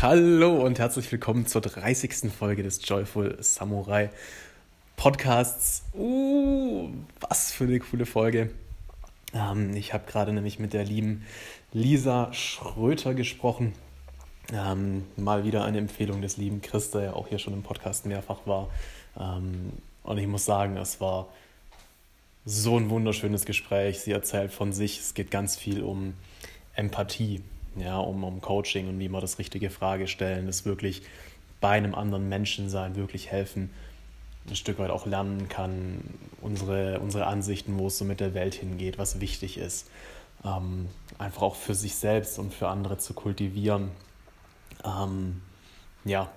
Hallo und herzlich willkommen zur 30. Folge des Joyful Samurai Podcasts. Uh, was für eine coole Folge. Ähm, ich habe gerade nämlich mit der lieben Lisa Schröter gesprochen. Ähm, mal wieder eine Empfehlung des lieben Chris, der ja auch hier schon im Podcast mehrfach war. Ähm, und ich muss sagen, es war so ein wunderschönes Gespräch. Sie erzählt von sich, es geht ganz viel um Empathie ja, um, um Coaching und wie man das richtige Frage stellen, das wirklich bei einem anderen Menschen sein, wirklich helfen, ein Stück weit auch lernen kann, unsere, unsere Ansichten, wo es so mit der Welt hingeht, was wichtig ist, ähm, einfach auch für sich selbst und für andere zu kultivieren. Ähm, ja,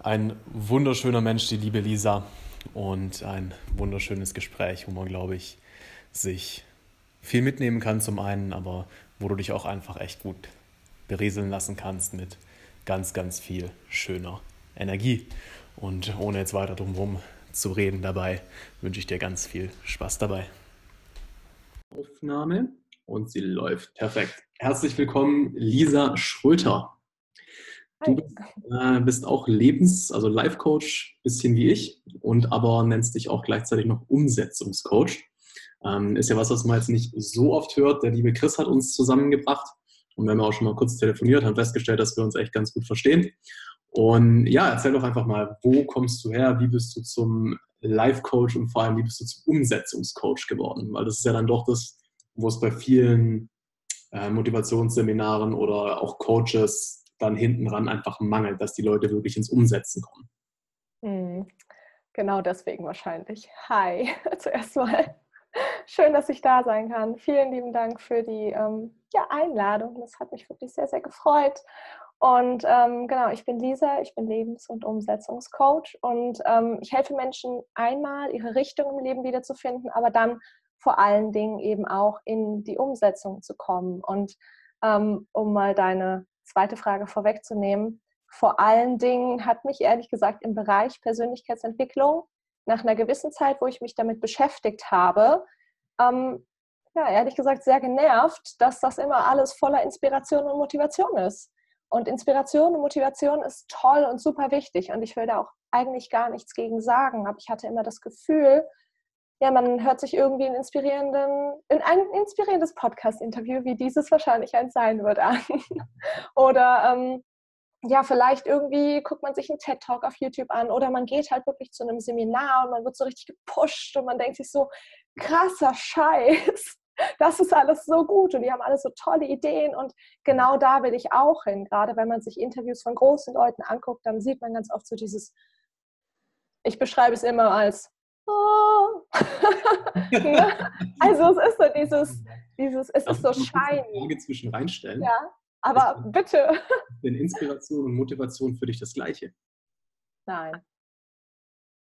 ein wunderschöner Mensch, die liebe Lisa, und ein wunderschönes Gespräch, wo man, glaube ich, sich viel mitnehmen kann zum einen, aber wo du dich auch einfach echt gut berieseln lassen kannst mit ganz, ganz viel schöner Energie. Und ohne jetzt weiter drumherum zu reden dabei, wünsche ich dir ganz viel Spaß dabei. Aufnahme und sie läuft. Perfekt. Herzlich willkommen, Lisa Schröter. Du bist, äh, bist, auch Lebens-, also Life-Coach, bisschen wie ich, und aber nennst dich auch gleichzeitig noch Umsetzungscoach. Ähm, ist ja was, was man jetzt nicht so oft hört. Der liebe Chris hat uns zusammengebracht und wir haben auch schon mal kurz telefoniert, haben festgestellt, dass wir uns echt ganz gut verstehen. Und ja, erzähl doch einfach mal, wo kommst du her? Wie bist du zum Life-Coach und vor allem, wie bist du zum Umsetzungscoach geworden? Weil das ist ja dann doch das, wo es bei vielen äh, Motivationsseminaren oder auch Coaches dann hinten ran einfach mangelt, dass die Leute wirklich ins Umsetzen kommen. Hm, genau deswegen wahrscheinlich. Hi, zuerst mal. Schön, dass ich da sein kann. Vielen lieben Dank für die ähm, ja, Einladung. Das hat mich wirklich sehr, sehr gefreut. Und ähm, genau, ich bin Lisa, ich bin Lebens- und Umsetzungscoach und ähm, ich helfe Menschen einmal, ihre Richtung im Leben wiederzufinden, aber dann vor allen Dingen eben auch in die Umsetzung zu kommen. Und ähm, um mal deine zweite Frage vorwegzunehmen, vor allen Dingen hat mich ehrlich gesagt im Bereich Persönlichkeitsentwicklung nach einer gewissen Zeit, wo ich mich damit beschäftigt habe, ähm, ja, ehrlich gesagt sehr genervt, dass das immer alles voller Inspiration und Motivation ist. Und Inspiration und Motivation ist toll und super wichtig. Und ich will da auch eigentlich gar nichts gegen sagen. Aber ich hatte immer das Gefühl, ja, man hört sich irgendwie in inspirierenden, in ein inspirierendes Podcast-Interview, wie dieses wahrscheinlich eins sein wird, an. Oder ähm, ja, vielleicht irgendwie guckt man sich einen TED-Talk auf YouTube an oder man geht halt wirklich zu einem Seminar und man wird so richtig gepusht und man denkt sich so, krasser Scheiß, das ist alles so gut und die haben alle so tolle Ideen und genau da will ich auch hin. Gerade wenn man sich Interviews von großen Leuten anguckt, dann sieht man ganz oft so dieses, ich beschreibe es immer als, oh. also es ist so dieses, dieses es ist so shiny. zwischen reinstellen. Ja, aber ist bitte. Denn Inspiration und Motivation für dich das Gleiche? Nein.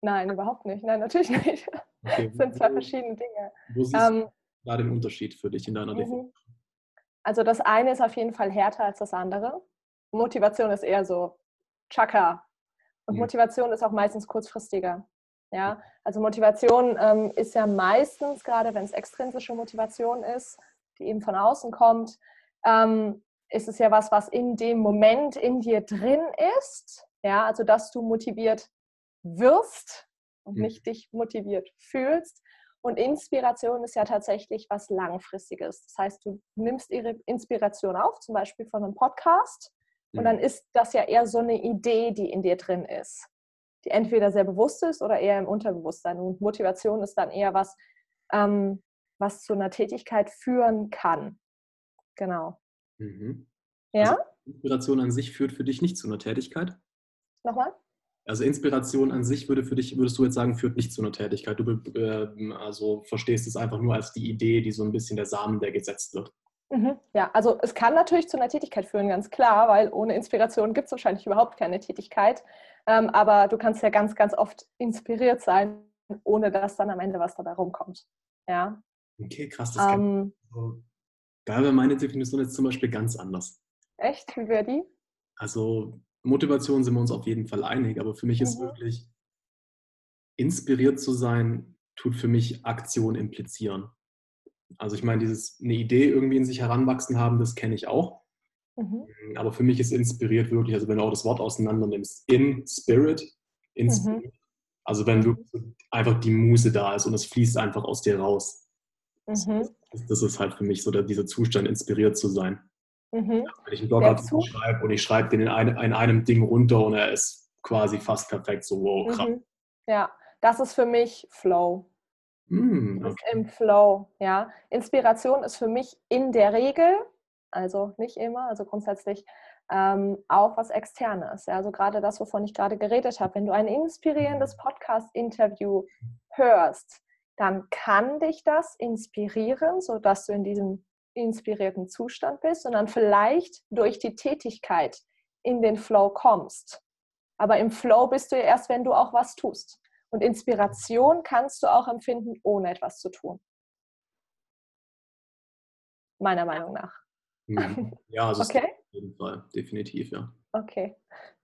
Nein, überhaupt nicht. Nein, natürlich nicht. Okay, das sind zwei verschiedene Dinge. Wo siehst ähm, du da den Unterschied für dich in deiner mhm. Definition? Also das eine ist auf jeden Fall härter als das andere. Motivation ist eher so Chaka. Und mhm. Motivation ist auch meistens kurzfristiger. Ja, also Motivation ähm, ist ja meistens, gerade wenn es extrinsische Motivation ist, die eben von außen kommt, ähm, ist es ja was, was in dem Moment in dir drin ist. Ja, also dass du motiviert wirst und mhm. nicht dich motiviert fühlst. Und Inspiration ist ja tatsächlich was Langfristiges. Das heißt, du nimmst ihre Inspiration auf, zum Beispiel von einem Podcast, und dann ist das ja eher so eine Idee, die in dir drin ist, die entweder sehr bewusst ist oder eher im Unterbewusstsein. Und Motivation ist dann eher was, ähm, was zu einer Tätigkeit führen kann. Genau. Mhm. Ja? Also Inspiration an sich führt für dich nicht zu einer Tätigkeit? Nochmal? Also Inspiration an sich würde für dich, würdest du jetzt sagen, führt nicht zu einer Tätigkeit. Du äh, also verstehst es einfach nur als die Idee, die so ein bisschen der Samen, der gesetzt wird. Mhm, ja, also es kann natürlich zu einer Tätigkeit führen, ganz klar, weil ohne Inspiration gibt es wahrscheinlich überhaupt keine Tätigkeit. Ähm, aber du kannst ja ganz, ganz oft inspiriert sein, ohne dass dann am Ende was dabei rumkommt. Ja. Okay, krass. Das ähm, kann, da wäre meine Definition jetzt zum Beispiel ganz anders. Echt? Wie wäre die? Also Motivation sind wir uns auf jeden Fall einig, aber für mich mhm. ist wirklich inspiriert zu sein, tut für mich Aktion implizieren. Also ich meine, dieses eine Idee irgendwie in sich heranwachsen haben, das kenne ich auch. Mhm. Aber für mich ist inspiriert wirklich, also wenn du auch das Wort auseinander nimmst, in Spirit, inspiriert. Mhm. Also wenn wirklich einfach die Muse da ist und es fließt einfach aus dir raus. Mhm. Das, ist halt für mich so der, dieser Zustand, inspiriert zu sein. Mhm. wenn ich einen Blogartikel schreibe und ich schreibe den in, ein, in, einem Ding runter und er ist quasi fast perfekt, so wow, krass. Mhm. Ja, das ist für mich Flow. Mm, okay. Im Flow, ja. Inspiration ist für mich in der Regel, also nicht immer, also grundsätzlich ähm, auch was Externes. Ja? Also gerade das, wovon ich gerade geredet habe. Wenn du ein inspirierendes Podcast-Interview hörst, dann kann dich das inspirieren, sodass du in diesem inspirierten Zustand bist und dann vielleicht durch die Tätigkeit in den Flow kommst. Aber im Flow bist du ja erst, wenn du auch was tust. Und Inspiration kannst du auch empfinden, ohne etwas zu tun. Meiner Meinung nach. Mhm. Ja, also okay. auf jeden Fall, definitiv, ja. Okay.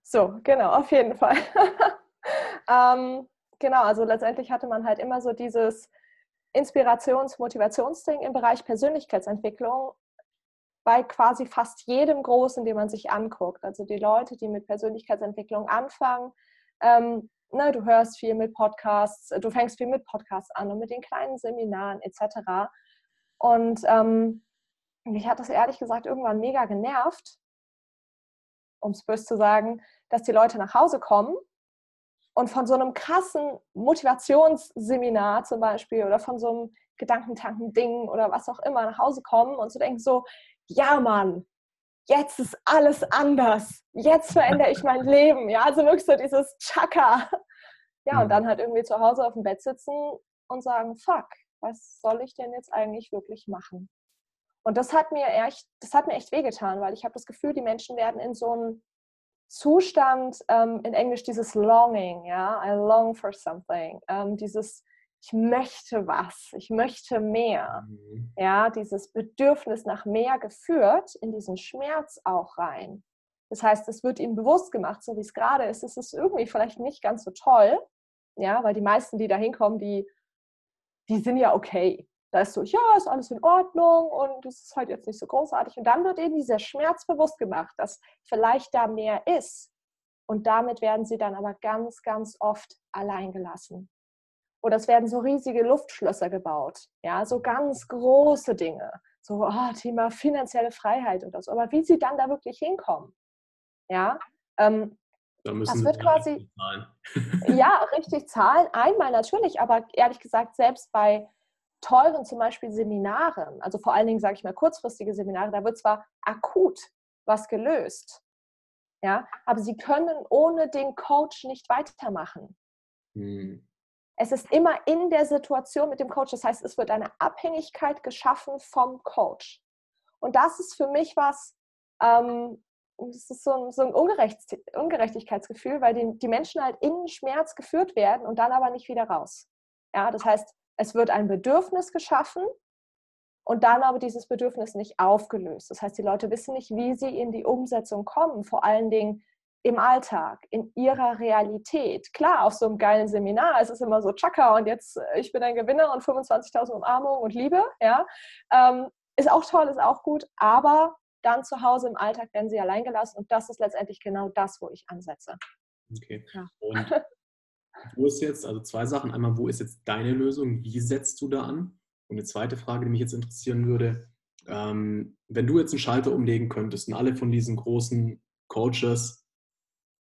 So, genau, auf jeden Fall. ähm, genau, also letztendlich hatte man halt immer so dieses Inspirations-, Motivationsding im Bereich Persönlichkeitsentwicklung bei quasi fast jedem Großen, den man sich anguckt. Also die Leute, die mit Persönlichkeitsentwicklung anfangen, ähm, ne, du hörst viel mit Podcasts, du fängst viel mit Podcasts an und mit den kleinen Seminaren etc. Und ähm, mich hat das ehrlich gesagt irgendwann mega genervt, um es böse zu sagen, dass die Leute nach Hause kommen und von so einem krassen Motivationsseminar zum Beispiel oder von so einem Gedankentanken-Ding oder was auch immer nach Hause kommen und so denken so, ja Mann, jetzt ist alles anders. Jetzt verändere ich mein Leben. Ja, also wirklich so dieses Chaka. Ja, und mhm. dann halt irgendwie zu Hause auf dem Bett sitzen und sagen, fuck, was soll ich denn jetzt eigentlich wirklich machen? Und das hat mir echt, das hat mir echt wehgetan, weil ich habe das Gefühl, die Menschen werden in so einen Zustand, ähm, in Englisch dieses Longing, ja, I long for something, ähm, dieses ich möchte was, ich möchte mehr, mhm. ja, dieses Bedürfnis nach mehr geführt in diesen Schmerz auch rein. Das heißt, es wird ihnen bewusst gemacht, so wie es gerade ist, es ist irgendwie vielleicht nicht ganz so toll, ja, weil die meisten, die da hinkommen, die, die sind ja okay. Da ist so, ja, ist alles in Ordnung und es ist halt jetzt nicht so großartig. Und dann wird ihnen dieser Schmerz bewusst gemacht, dass vielleicht da mehr ist. Und damit werden sie dann aber ganz, ganz oft allein gelassen. Oder es werden so riesige Luftschlösser gebaut. Ja, so ganz große Dinge. So, oh, Thema finanzielle Freiheit oder so. Aber wie sie dann da wirklich hinkommen. Ja, ähm, da müssen das wird quasi. Ja, richtig zahlen. Einmal natürlich, aber ehrlich gesagt, selbst bei teuren zum Beispiel Seminaren, also vor allen Dingen sage ich mal kurzfristige Seminare, da wird zwar akut was gelöst, ja, aber sie können ohne den Coach nicht weitermachen. Hm. Es ist immer in der Situation mit dem Coach, das heißt, es wird eine Abhängigkeit geschaffen vom Coach. Und das ist für mich was, ähm, das ist so ein, so ein Ungerecht, Ungerechtigkeitsgefühl, weil die, die Menschen halt in Schmerz geführt werden und dann aber nicht wieder raus. Ja, das heißt, es wird ein Bedürfnis geschaffen und dann aber dieses Bedürfnis nicht aufgelöst. Das heißt, die Leute wissen nicht, wie sie in die Umsetzung kommen, vor allen Dingen im Alltag, in ihrer Realität. Klar, auf so einem geilen Seminar ist es immer so, tschakka, und jetzt, äh, ich bin ein Gewinner und 25.000 Umarmungen und Liebe, ja. Ähm, ist auch toll, ist auch gut, aber dann zu Hause im Alltag werden sie allein gelassen und das ist letztendlich genau das, wo ich ansetze. Okay. Ja. Und Wo ist jetzt, also zwei Sachen. Einmal, wo ist jetzt deine Lösung? Wie setzt du da an? Und eine zweite Frage, die mich jetzt interessieren würde, ähm, wenn du jetzt einen Schalter umlegen könntest und alle von diesen großen Coaches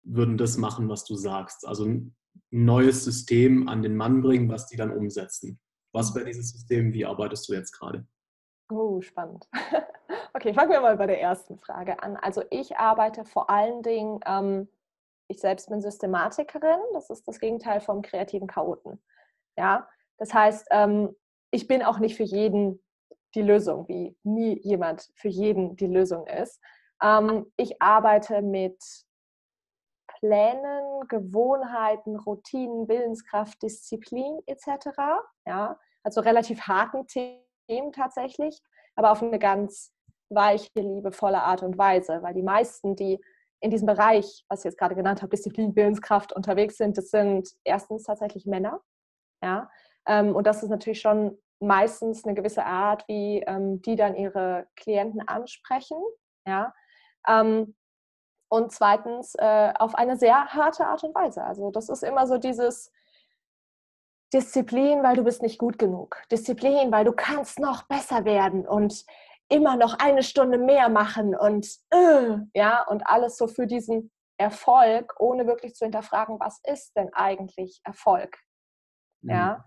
würden das machen, was du sagst, also ein neues System an den Mann bringen, was die dann umsetzen. Was wäre dieses System? Wie arbeitest du jetzt gerade? Oh, spannend. Okay, fangen wir mal bei der ersten Frage an. Also ich arbeite vor allen Dingen ähm, ich selbst bin Systematikerin, das ist das Gegenteil vom kreativen Chaoten. Ja, das heißt, ähm, ich bin auch nicht für jeden die Lösung, wie nie jemand für jeden die Lösung ist. Ähm, ich arbeite mit Plänen, Gewohnheiten, Routinen, Willenskraft, Disziplin etc. Ja, also relativ harten Themen tatsächlich, aber auf eine ganz weiche, liebevolle Art und Weise, weil die meisten, die in diesem Bereich, was ich jetzt gerade genannt habe, Disziplin, Willenskraft unterwegs sind, das sind erstens tatsächlich Männer. Ja? Ähm, und das ist natürlich schon meistens eine gewisse Art, wie ähm, die dann ihre Klienten ansprechen. Ja? Ähm, und zweitens äh, auf eine sehr harte Art und Weise. Also das ist immer so dieses Disziplin, weil du bist nicht gut genug. Disziplin, weil du kannst noch besser werden und immer noch eine Stunde mehr machen und äh, ja und alles so für diesen Erfolg, ohne wirklich zu hinterfragen, was ist denn eigentlich Erfolg? Mhm. Ja.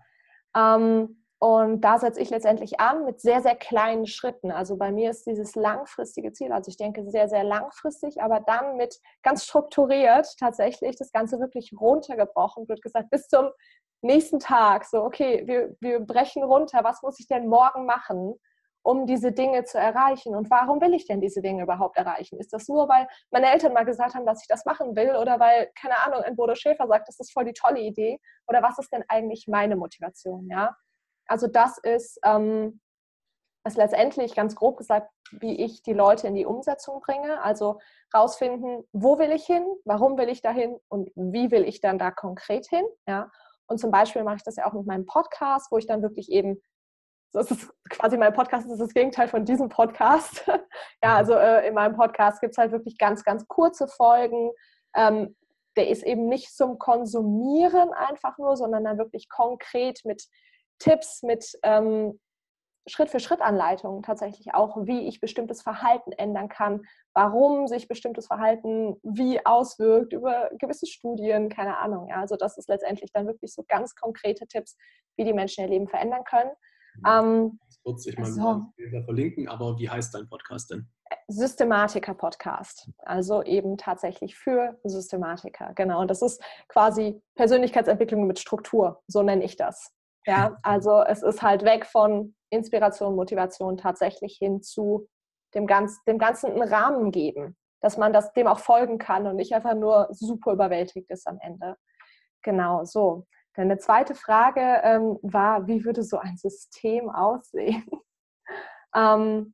Ähm, und da setze ich letztendlich an mit sehr, sehr kleinen Schritten. Also bei mir ist dieses langfristige Ziel, also ich denke sehr, sehr langfristig, aber dann mit ganz strukturiert tatsächlich das Ganze wirklich runtergebrochen, wird gesagt, bis zum nächsten Tag, so, okay, wir, wir brechen runter, was muss ich denn morgen machen, um diese Dinge zu erreichen? Und warum will ich denn diese Dinge überhaupt erreichen? Ist das nur, weil meine Eltern mal gesagt haben, dass ich das machen will oder weil, keine Ahnung, ein Bodo Schäfer sagt, das ist voll die tolle Idee? Oder was ist denn eigentlich meine Motivation, ja? Also das ist, ähm, ist letztendlich ganz grob gesagt, wie ich die Leute in die Umsetzung bringe. Also rausfinden, wo will ich hin, warum will ich dahin und wie will ich dann da konkret hin. Ja? Und zum Beispiel mache ich das ja auch mit meinem Podcast, wo ich dann wirklich eben, das ist quasi mein Podcast, das ist das Gegenteil von diesem Podcast. ja, also äh, in meinem Podcast gibt es halt wirklich ganz, ganz kurze Folgen. Ähm, der ist eben nicht zum Konsumieren einfach nur, sondern dann wirklich konkret mit Tipps, mit ähm, Schritt-für-Schritt-Anleitungen tatsächlich auch, wie ich bestimmtes Verhalten ändern kann, warum sich bestimmtes Verhalten wie auswirkt über gewisse Studien, keine Ahnung. Ja. Also das ist letztendlich dann wirklich so ganz konkrete Tipps, wie die Menschen ihr Leben verändern können. Ähm, kurz, ich meine, so. wir verlinken, aber wie heißt dein Podcast denn? Systematiker-Podcast. Also eben tatsächlich für Systematiker. Genau. Und das ist quasi Persönlichkeitsentwicklung mit Struktur. So nenne ich das. Ja, also es ist halt weg von Inspiration, Motivation tatsächlich hin zu dem, ganz, dem Ganzen einen Rahmen geben, dass man das, dem auch folgen kann und nicht einfach nur super überwältigt ist am Ende. Genau, so. Dann eine zweite Frage ähm, war, wie würde so ein System aussehen? ähm,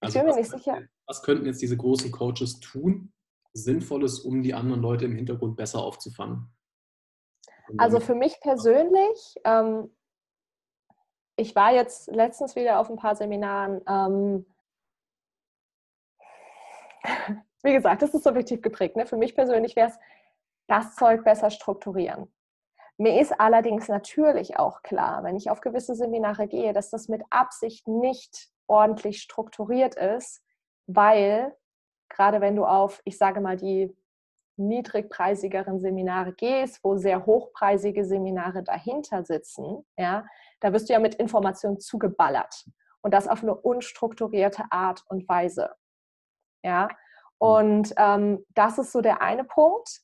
also ich bin mir nicht sicher. Was könnten jetzt diese großen Coaches tun, Sinnvolles, um die anderen Leute im Hintergrund besser aufzufangen? Also für mich persönlich, ähm, ich war jetzt letztens wieder auf ein paar Seminaren. Ähm, wie gesagt, das ist subjektiv geprägt. Ne? Für mich persönlich wäre es, das Zeug besser strukturieren. Mir ist allerdings natürlich auch klar, wenn ich auf gewisse Seminare gehe, dass das mit Absicht nicht ordentlich strukturiert ist, weil gerade wenn du auf, ich sage mal, die niedrigpreisigeren Seminare gehst, wo sehr hochpreisige Seminare dahinter sitzen, ja, da wirst du ja mit Informationen zugeballert und das auf eine unstrukturierte Art und Weise. Ja, mhm. und ähm, das ist so der eine Punkt.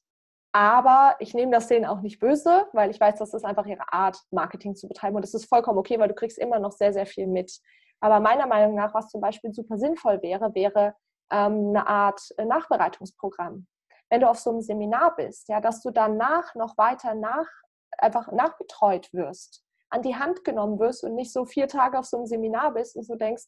Aber ich nehme das denen auch nicht böse, weil ich weiß, das ist einfach ihre Art, Marketing zu betreiben. Und das ist vollkommen okay, weil du kriegst immer noch sehr, sehr viel mit. Aber meiner Meinung nach, was zum Beispiel super sinnvoll wäre, wäre ähm, eine Art äh, Nachbereitungsprogramm wenn du auf so einem Seminar bist, ja, dass du danach noch weiter nach, einfach nachbetreut wirst, an die Hand genommen wirst und nicht so vier Tage auf so einem Seminar bist und du denkst,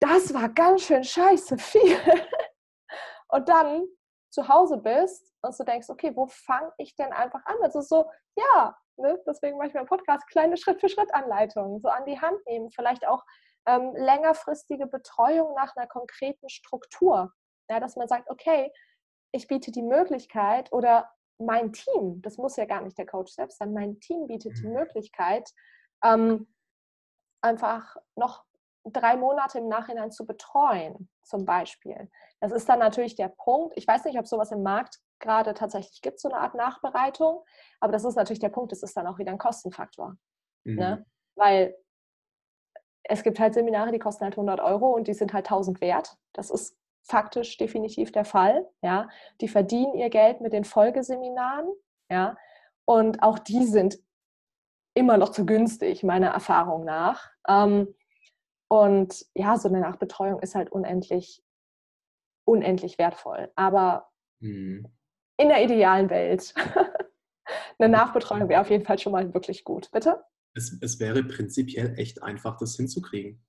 das war ganz schön scheiße viel. und dann zu Hause bist und du denkst, okay, wo fange ich denn einfach an? Also so, ja, ne, deswegen mache ich meinen Podcast, kleine Schritt-für-Schritt-Anleitungen, so an die Hand nehmen, vielleicht auch ähm, längerfristige Betreuung nach einer konkreten Struktur. Ja, dass man sagt, okay, ich biete die Möglichkeit oder mein Team, das muss ja gar nicht der Coach selbst sein, mein Team bietet die mhm. Möglichkeit, ähm, einfach noch drei Monate im Nachhinein zu betreuen, zum Beispiel. Das ist dann natürlich der Punkt. Ich weiß nicht, ob sowas im Markt gerade tatsächlich gibt, so eine Art Nachbereitung, aber das ist natürlich der Punkt, das ist dann auch wieder ein Kostenfaktor. Ne? Mhm. Ne? Weil es gibt halt Seminare, die kosten halt 100 Euro und die sind halt 1000 wert. Das ist faktisch definitiv der Fall. Ja. Die verdienen ihr Geld mit den Folgeseminaren. Ja. Und auch die sind immer noch zu günstig, meiner Erfahrung nach. Ähm, und ja, so eine Nachbetreuung ist halt unendlich, unendlich wertvoll. Aber mhm. in der idealen Welt, eine Nachbetreuung wäre auf jeden Fall schon mal wirklich gut. Bitte? Es, es wäre prinzipiell echt einfach, das hinzukriegen.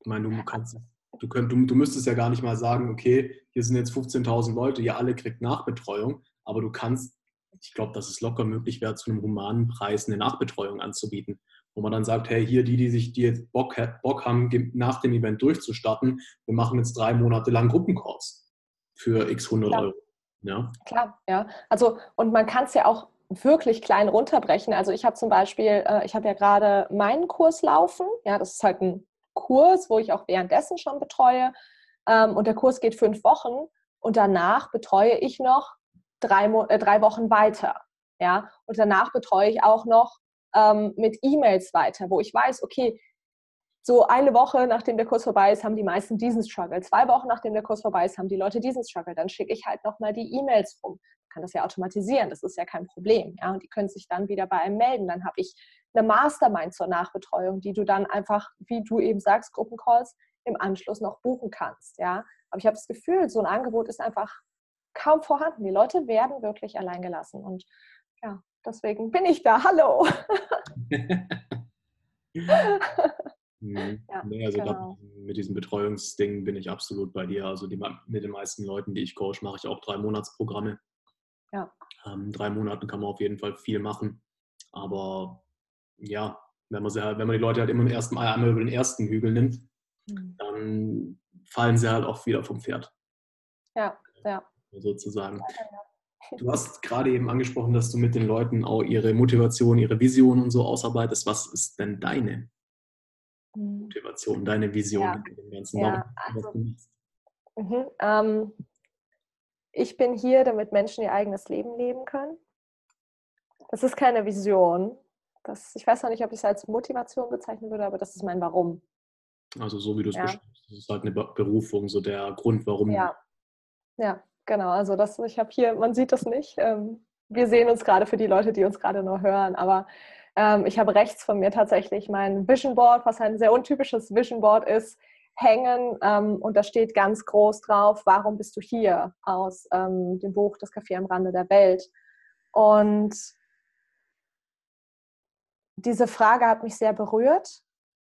Ich meine, du kannst Du, könnt, du, du müsstest ja gar nicht mal sagen, okay, hier sind jetzt 15.000 Leute, ihr alle kriegt Nachbetreuung, aber du kannst, ich glaube, dass es locker möglich wäre, zu einem humanen Preis eine Nachbetreuung anzubieten, wo man dann sagt, hey, hier die, die sich, die jetzt Bock, Bock haben, nach dem Event durchzustarten, wir machen jetzt drei Monate lang Gruppenkurs. für x 100 Klar. Euro. Ja. Klar, ja. Also, und man kann es ja auch wirklich klein runterbrechen. Also ich habe zum Beispiel, äh, ich habe ja gerade meinen Kurs laufen. Ja, das ist halt ein Kurs, wo ich auch währenddessen schon betreue. Ähm, und der Kurs geht fünf Wochen und danach betreue ich noch drei, äh, drei Wochen weiter. Ja, und danach betreue ich auch noch ähm, mit E-Mails weiter, wo ich weiß, okay, so eine Woche nachdem der Kurs vorbei ist, haben die meisten diesen Struggle. Zwei Wochen nachdem der Kurs vorbei ist, haben die Leute diesen Struggle. Dann schicke ich halt nochmal die E-Mails rum. Ich kann das ja automatisieren, das ist ja kein Problem. Ja? Und die können sich dann wieder bei einem melden. Dann habe ich eine Mastermind zur Nachbetreuung, die du dann einfach, wie du eben sagst, Gruppencalls im Anschluss noch buchen kannst. Ja? Aber ich habe das Gefühl, so ein Angebot ist einfach kaum vorhanden. Die Leute werden wirklich allein gelassen. Und ja, deswegen bin ich da. Hallo. Mhm. Ja, nee, also genau. mit diesem Betreuungsding bin ich absolut bei dir. Also die, mit den meisten Leuten, die ich coach, mache ich auch drei Monatsprogramme. Ja. Ähm, drei Monaten kann man auf jeden Fall viel machen. Aber ja, wenn man, sie halt, wenn man die Leute halt immer im ersten Mal einmal über den ersten Hügel nimmt, mhm. dann fallen sie halt auch wieder vom Pferd. Ja, ja. Sozusagen. Du hast gerade eben angesprochen, dass du mit den Leuten auch ihre Motivation, ihre Vision und so ausarbeitest. Was ist denn deine Mhm. Motivation, deine Vision ja. in dem Ganzen? Ja, also, mhm, ähm, ich bin hier, damit Menschen ihr eigenes Leben leben können. Das ist keine Vision. Das, ich weiß noch nicht, ob ich es als Motivation bezeichnen würde, aber das ist mein Warum. Also so wie du es ja. beschreibst, das ist halt eine Berufung, so der Grund, warum. Ja, ja genau. Also das, ich habe hier, man sieht das nicht. Ähm, wir sehen uns gerade für die Leute, die uns gerade nur hören, aber ähm, ich habe rechts von mir tatsächlich mein Vision Board, was ein sehr untypisches Vision Board ist, hängen ähm, und da steht ganz groß drauf, warum bist du hier aus ähm, dem Buch Das Café am Rande der Welt. Und diese Frage hat mich sehr berührt,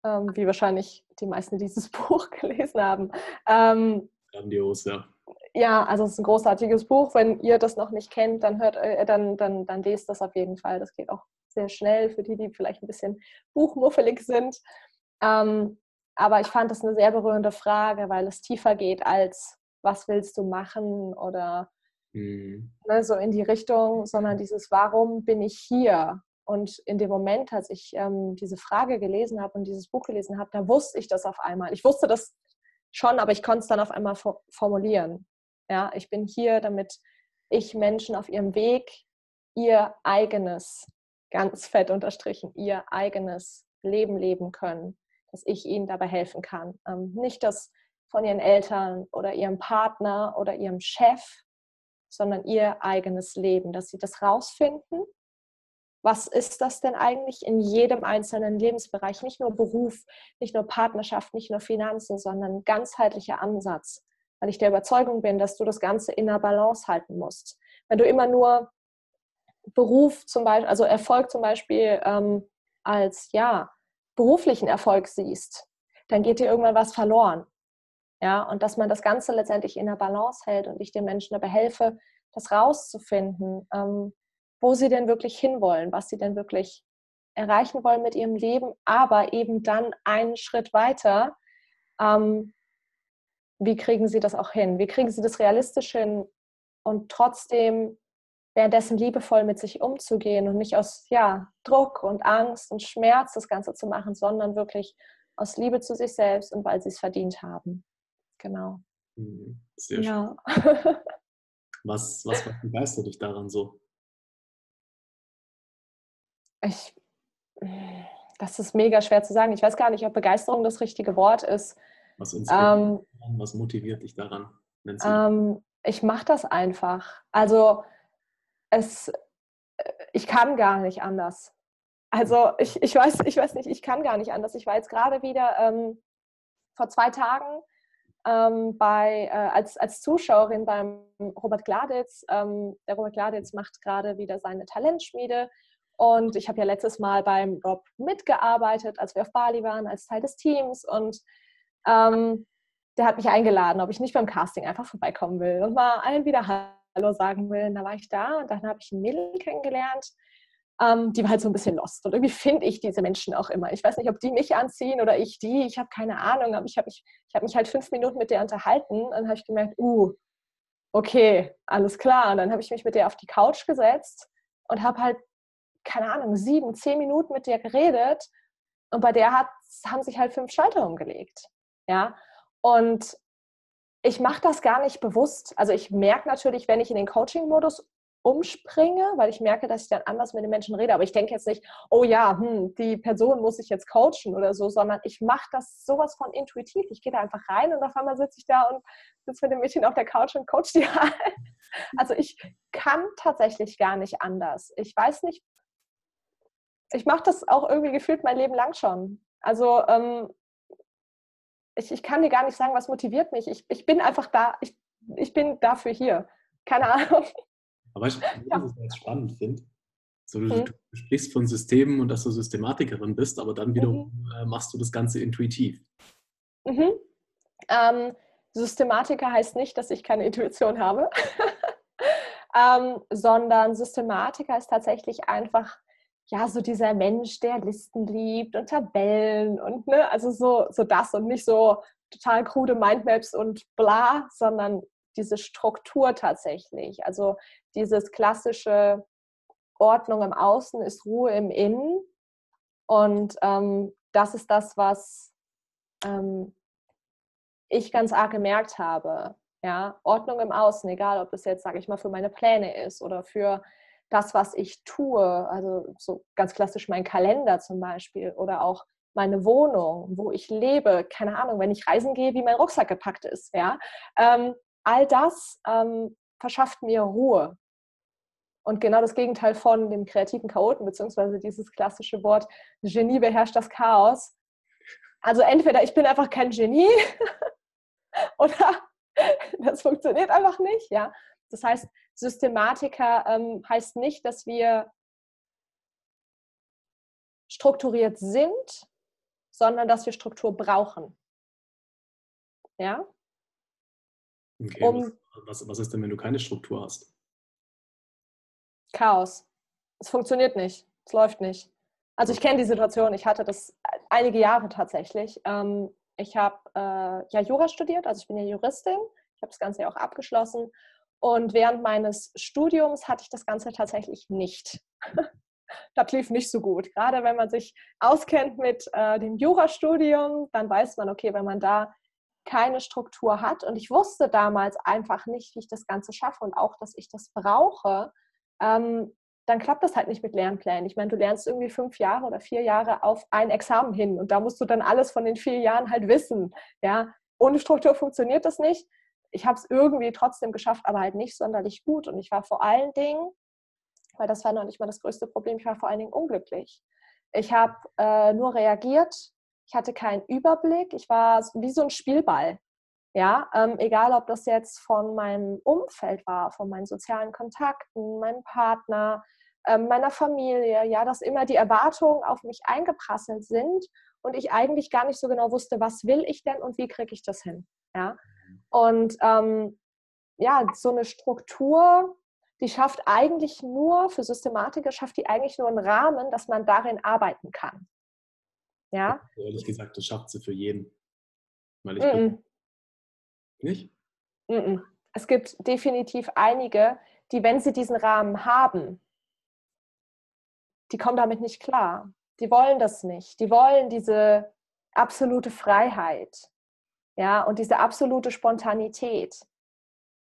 ähm, wie wahrscheinlich die meisten dieses Buch gelesen haben. Ähm, Grandios, ja. Ja, also es ist ein großartiges Buch. Wenn ihr das noch nicht kennt, dann hört, äh, dann, dann, dann lest das auf jeden Fall. Das geht auch sehr schnell für die, die vielleicht ein bisschen buchmuffelig sind. Ähm, aber ich fand das eine sehr berührende Frage, weil es tiefer geht als, was willst du machen oder mhm. ne, so in die Richtung, sondern dieses, warum bin ich hier? Und in dem Moment, als ich ähm, diese Frage gelesen habe und dieses Buch gelesen habe, da wusste ich das auf einmal. Ich wusste das schon, aber ich konnte es dann auf einmal formulieren. Ja, ich bin hier, damit ich Menschen auf ihrem Weg ihr eigenes ganz fett unterstrichen, ihr eigenes Leben leben können, dass ich ihnen dabei helfen kann. Ähm, nicht das von ihren Eltern oder ihrem Partner oder ihrem Chef, sondern ihr eigenes Leben, dass sie das rausfinden. Was ist das denn eigentlich in jedem einzelnen Lebensbereich? Nicht nur Beruf, nicht nur Partnerschaft, nicht nur Finanzen, sondern ganzheitlicher Ansatz. Weil ich der Überzeugung bin, dass du das Ganze in der Balance halten musst. Wenn du immer nur Beruf zum Beispiel, also Erfolg zum Beispiel ähm, als ja, beruflichen Erfolg siehst, dann geht dir irgendwann was verloren. Ja, und dass man das Ganze letztendlich in der Balance hält und ich den Menschen dabei helfe, das rauszufinden, ähm, wo sie denn wirklich hinwollen, was sie denn wirklich erreichen wollen mit ihrem Leben, aber eben dann einen Schritt weiter. Ähm, wie kriegen sie das auch hin? Wie kriegen sie das realistisch hin und trotzdem währenddessen liebevoll mit sich umzugehen und nicht aus ja, Druck und Angst und Schmerz das Ganze zu machen, sondern wirklich aus Liebe zu sich selbst und weil sie es verdient haben. Genau. Mhm, sehr schön. Ja. was, was begeistert dich daran so? Ich, das ist mega schwer zu sagen. Ich weiß gar nicht, ob Begeisterung das richtige Wort ist. Was, ähm, was motiviert dich daran? Ähm, ich mache das einfach. Also es, äh, ich kann gar nicht anders. Also ich, ich, weiß, ich weiß nicht, ich kann gar nicht anders. Ich war jetzt gerade wieder ähm, vor zwei Tagen ähm, bei, äh, als, als Zuschauerin beim Robert Gladitz. Ähm, der Robert Gladitz macht gerade wieder seine Talentschmiede. Und ich habe ja letztes Mal beim Rob mitgearbeitet, als wir auf Bali waren, als Teil des Teams. Und ähm, der hat mich eingeladen, ob ich nicht beim Casting einfach vorbeikommen will und mal allen wieder Hallo sagen will. Da war ich da und dann habe ich ein Mädel kennengelernt, ähm, die war halt so ein bisschen lost. Und irgendwie finde ich diese Menschen auch immer. Ich weiß nicht, ob die mich anziehen oder ich die. Ich habe keine Ahnung, aber ich habe mich, hab mich halt fünf Minuten mit der unterhalten und habe ich gemerkt, uh, okay, alles klar. Und dann habe ich mich mit der auf die Couch gesetzt und habe halt, keine Ahnung, sieben, zehn Minuten mit der geredet. Und bei der hat, haben sich halt fünf Schalter umgelegt. Ja. Und ich mache das gar nicht bewusst. Also ich merke natürlich, wenn ich in den Coaching-Modus umspringe, weil ich merke, dass ich dann anders mit den Menschen rede. Aber ich denke jetzt nicht, oh ja, hm, die Person muss ich jetzt coachen oder so, sondern ich mache das sowas von intuitiv. Ich gehe da einfach rein und auf einmal sitze ich da und sitze mit dem Mädchen auf der Couch und coach die halt. Also ich kann tatsächlich gar nicht anders. Ich weiß nicht, ich mache das auch irgendwie gefühlt mein Leben lang schon. Also ähm, ich, ich kann dir gar nicht sagen, was motiviert mich. Ich, ich bin einfach da, ich, ich bin dafür hier. Keine Ahnung. Aber ich, ja. was ich jetzt spannend finde, so, du, mhm. du, sprichst von Systemen und dass du Systematikerin bist, aber dann wiederum mhm. äh, machst du das Ganze intuitiv. Mhm. Ähm, Systematiker heißt nicht, dass ich keine Intuition habe, ähm, sondern Systematiker ist tatsächlich einfach ja so dieser Mensch, der Listen liebt und Tabellen und ne, also so, so das und nicht so total krude Mindmaps und bla, sondern diese Struktur tatsächlich. Also dieses klassische Ordnung im Außen ist Ruhe im Innen. Und ähm, das ist das, was ähm, ich ganz arg gemerkt habe. Ja, Ordnung im Außen, egal ob es jetzt, sage ich mal, für meine Pläne ist oder für das, was ich tue, also so ganz klassisch mein Kalender zum Beispiel oder auch meine Wohnung, wo ich lebe, keine Ahnung, wenn ich reisen gehe, wie mein Rucksack gepackt ist, ja. Ähm, all das ähm, verschafft mir Ruhe. Und genau das Gegenteil von dem kreativen Chaoten, beziehungsweise dieses klassische Wort, Genie beherrscht das Chaos. Also entweder ich bin einfach kein Genie oder das funktioniert einfach nicht. Ja? Das heißt, Systematiker ähm, heißt nicht, dass wir strukturiert sind, sondern dass wir Struktur brauchen. Ja? Okay, um, was, was ist denn, wenn du keine Struktur hast? Chaos. Es funktioniert nicht. Es läuft nicht. Also ich kenne die Situation. Ich hatte das einige Jahre tatsächlich. Ähm, ich habe äh, ja Jura studiert, also ich bin ja Juristin. Ich habe das Ganze ja auch abgeschlossen. Und während meines Studiums hatte ich das Ganze tatsächlich nicht. das lief nicht so gut. Gerade wenn man sich auskennt mit äh, dem Jurastudium, dann weiß man, okay, wenn man da keine Struktur hat. Und ich wusste damals einfach nicht, wie ich das Ganze schaffe und auch, dass ich das brauche. Ähm, dann klappt das halt nicht mit Lernplänen. Ich meine, du lernst irgendwie fünf Jahre oder vier Jahre auf ein Examen hin und da musst du dann alles von den vier Jahren halt wissen. Ja, ohne Struktur funktioniert das nicht. Ich habe es irgendwie trotzdem geschafft, aber halt nicht sonderlich gut. Und ich war vor allen Dingen, weil das war noch nicht mal das größte Problem, ich war vor allen Dingen unglücklich. Ich habe äh, nur reagiert, ich hatte keinen Überblick. Ich war wie so ein Spielball. Ja, ähm, egal ob das jetzt von meinem Umfeld war, von meinen sozialen Kontakten, meinem Partner, ähm, meiner Familie, ja, dass immer die Erwartungen auf mich eingeprasselt sind und ich eigentlich gar nicht so genau wusste, was will ich denn und wie kriege ich das hin. Ja, und ähm, ja, so eine Struktur, die schafft eigentlich nur, für Systematiker schafft die eigentlich nur einen Rahmen, dass man darin arbeiten kann. Ja? Ehrlich gesagt, das schafft sie für jeden. Weil ich mm -mm. Nicht? Mm es gibt definitiv einige, die, wenn sie diesen Rahmen haben, die kommen damit nicht klar. Die wollen das nicht. Die wollen diese absolute Freiheit. Ja, und diese absolute Spontanität.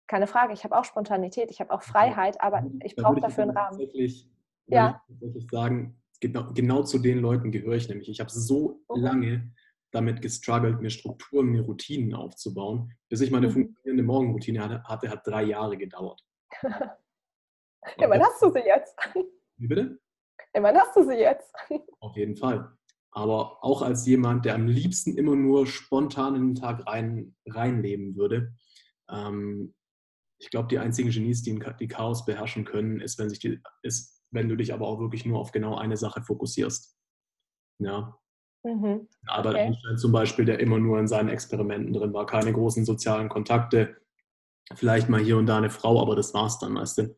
Keine Frage, ich habe auch Spontanität, ich habe auch Freiheit, aber ich brauche dafür einen Rahmen. Tatsächlich, ja. ich tatsächlich sagen, genau, genau zu den Leuten gehöre ich nämlich. Ich habe so okay. lange damit gestruggelt, mir Strukturen, mir Routinen aufzubauen. Bis ich meine mhm. funktionierende Morgenroutine hatte, hatte, hat drei Jahre gedauert. ja, wann hast du sie jetzt? Wie bitte? Wann hast du sie jetzt? Auf jeden Fall. Aber auch als jemand, der am liebsten immer nur spontan in den Tag rein, reinleben würde, ähm, ich glaube, die einzigen Genies, die, die Chaos beherrschen können, ist, wenn sich die, ist, wenn du dich aber auch wirklich nur auf genau eine Sache fokussierst. Ja. Mhm. Albert okay. Einstein zum Beispiel, der immer nur in seinen Experimenten drin war, keine großen sozialen Kontakte, vielleicht mal hier und da eine Frau, aber das war's dann, weißt du.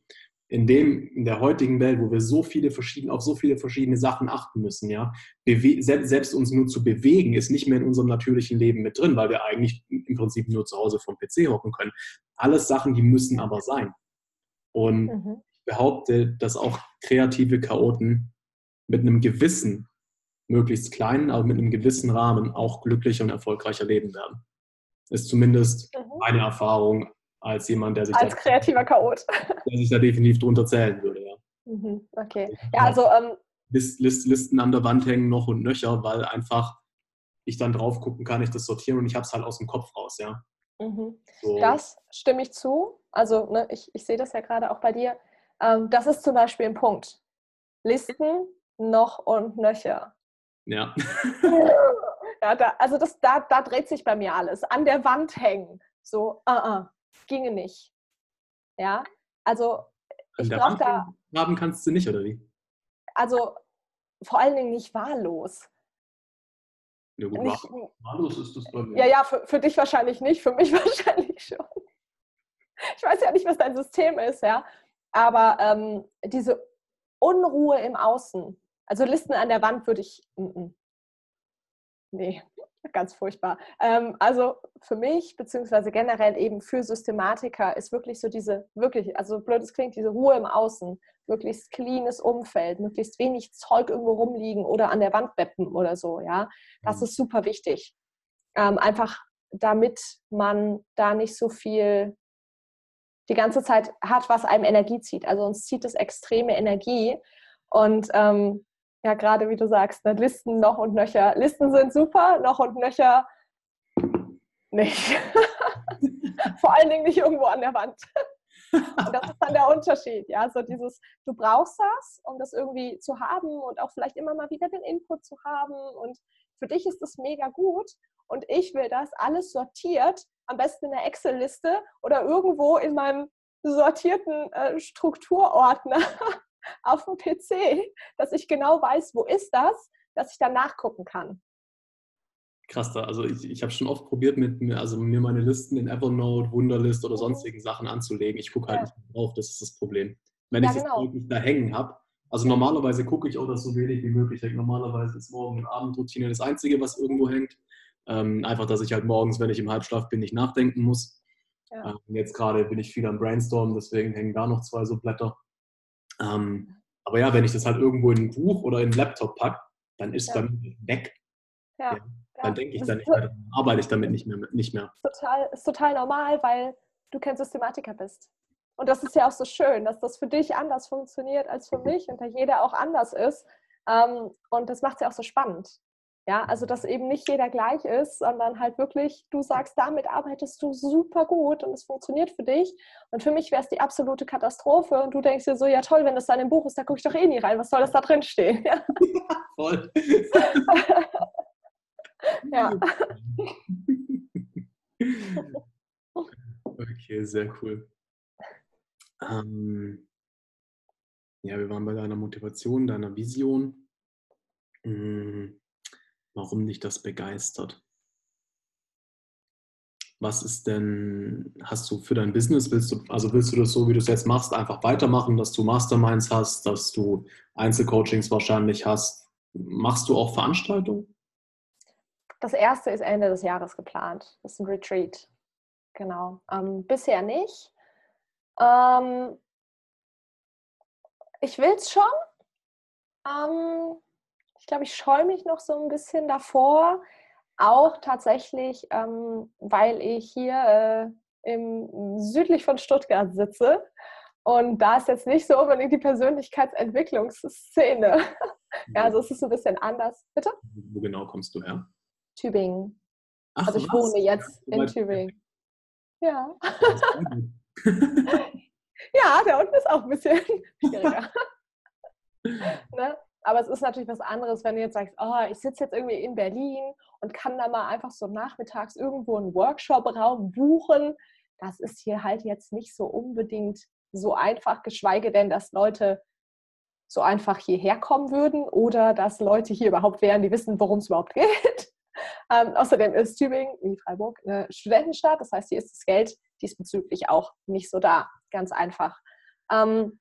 In dem, in der heutigen Welt, wo wir so viele verschiedene, auf so viele verschiedene Sachen achten müssen, ja, Bewe selbst, selbst uns nur zu bewegen, ist nicht mehr in unserem natürlichen Leben mit drin, weil wir eigentlich im Prinzip nur zu Hause vom PC hocken können. alles Sachen, die müssen aber sein. Und mhm. ich behaupte, dass auch kreative Chaoten mit einem gewissen, möglichst kleinen, aber mit einem gewissen Rahmen auch glücklicher und erfolgreicher leben werden. Ist zumindest mhm. meine Erfahrung als jemand, der sich als da, kreativer Chaot, der sich da definitiv drunter zählen würde. Ja. Mhm. Okay. Ja, also ähm, List, List, Listen an der Wand hängen noch und nöcher, weil einfach ich dann drauf gucken kann, ich das sortieren und ich habe es halt aus dem Kopf raus, ja. Mhm. So. Das stimme ich zu. Also ne, ich, ich sehe das ja gerade auch bei dir. Ähm, das ist zum Beispiel ein Punkt. Listen noch und nöcher. Ja. ja da, also das, da, da dreht sich bei mir alles. An der Wand hängen. So, uh -uh, ginge nicht. Ja, also ich brauche da. Haben kannst du nicht, oder wie? Also vor allen Dingen nicht wahllos. Ja, gut, nicht, wahllos ist das bei mir. Ja, ja, für, für dich wahrscheinlich nicht, für mich wahrscheinlich schon. Ich weiß ja nicht, was dein System ist, ja. Aber ähm, diese Unruhe im Außen, also Listen an der Wand würde ich. Mm -mm. Nee, ganz furchtbar. Ähm, also für mich, beziehungsweise generell eben für Systematiker, ist wirklich so diese, wirklich, also blöd es klingt, diese Ruhe im Außen, möglichst cleanes Umfeld, möglichst wenig Zeug irgendwo rumliegen oder an der Wand beppen oder so, ja. Das mhm. ist super wichtig. Ähm, einfach damit man da nicht so viel die ganze Zeit hat, was einem Energie zieht. Also uns zieht es extreme Energie. Und ähm, ja, gerade wie du sagst, ne, Listen noch und nöcher. Listen sind super, noch und nöcher nicht. Vor allen Dingen nicht irgendwo an der Wand. Und das ist dann der Unterschied. Ja, so dieses, du brauchst das, um das irgendwie zu haben und auch vielleicht immer mal wieder den Input zu haben. Und für dich ist das mega gut. Und ich will das alles sortiert, am besten in der Excel-Liste oder irgendwo in meinem sortierten äh, Strukturordner auf dem PC, dass ich genau weiß, wo ist das, dass ich dann nachgucken kann. Krass, da. also ich, ich habe schon oft probiert, mit mir, also mir meine Listen in Evernote, Wunderlist oder sonstigen Sachen anzulegen. Ich gucke halt ja. nicht drauf, das ist das Problem. Wenn ja, ich genau. das wirklich da hängen habe, also normalerweise gucke ich auch, dass so wenig wie möglich. Normalerweise ist Morgen- und Abendroutine das Einzige, was irgendwo hängt. Ähm, einfach, dass ich halt morgens, wenn ich im Halbschlaf bin, nicht nachdenken muss. Ja. Ähm, jetzt gerade bin ich viel am Brainstormen, deswegen hängen da noch zwei so Blätter. Ähm, aber ja, wenn ich das halt irgendwo in ein Buch oder in einen Laptop packe, dann ist ja. bei mir weg. Ja. ja. Dann denke ich dann nicht mehr, dann arbeite ich damit nicht mehr. Nicht mehr. Total, ist total normal, weil du kein Systematiker bist. Und das ist ja auch so schön, dass das für dich anders funktioniert als für mich und da jeder auch anders ist. Ähm, und das macht es ja auch so spannend. Ja, also dass eben nicht jeder gleich ist, sondern halt wirklich, du sagst, damit arbeitest du super gut und es funktioniert für dich. Und für mich wäre es die absolute Katastrophe. Und du denkst dir so, ja toll, wenn das dann im Buch ist, da gucke ich doch eh nie rein. Was soll das da drin stehen? Ja, voll. ja. Okay, sehr cool. Ähm, ja, wir waren bei deiner Motivation, deiner Vision. Hm warum dich das begeistert. Was ist denn, hast du für dein Business, willst du, also willst du das so, wie du es jetzt machst, einfach weitermachen, dass du Masterminds hast, dass du Einzelcoachings wahrscheinlich hast? Machst du auch Veranstaltungen? Das erste ist Ende des Jahres geplant. Das ist ein Retreat. Genau. Ähm, bisher nicht. Ähm, ich will es schon. Ähm, ich glaube, ich scheue mich noch so ein bisschen davor, auch tatsächlich, ähm, weil ich hier äh, im, südlich von Stuttgart sitze. Und da ist jetzt nicht so unbedingt die Persönlichkeitsentwicklungsszene. ja, also es ist ein bisschen anders. Bitte? Wo genau kommst du her? Tübingen. Ach, also ich was? wohne jetzt ja, in Tübingen. Ja. ja, der unten ist auch ein bisschen schwieriger. ne? Aber es ist natürlich was anderes, wenn du jetzt sagst, oh, ich sitze jetzt irgendwie in Berlin und kann da mal einfach so nachmittags irgendwo einen Workshop-Raum buchen. Das ist hier halt jetzt nicht so unbedingt so einfach, geschweige denn, dass Leute so einfach hierher kommen würden oder dass Leute hier überhaupt wären, die wissen, worum es überhaupt geht. Ähm, außerdem ist Tübingen, wie Freiburg, eine Studentenstadt. Das heißt, hier ist das Geld diesbezüglich auch nicht so da. Ganz einfach. Ähm,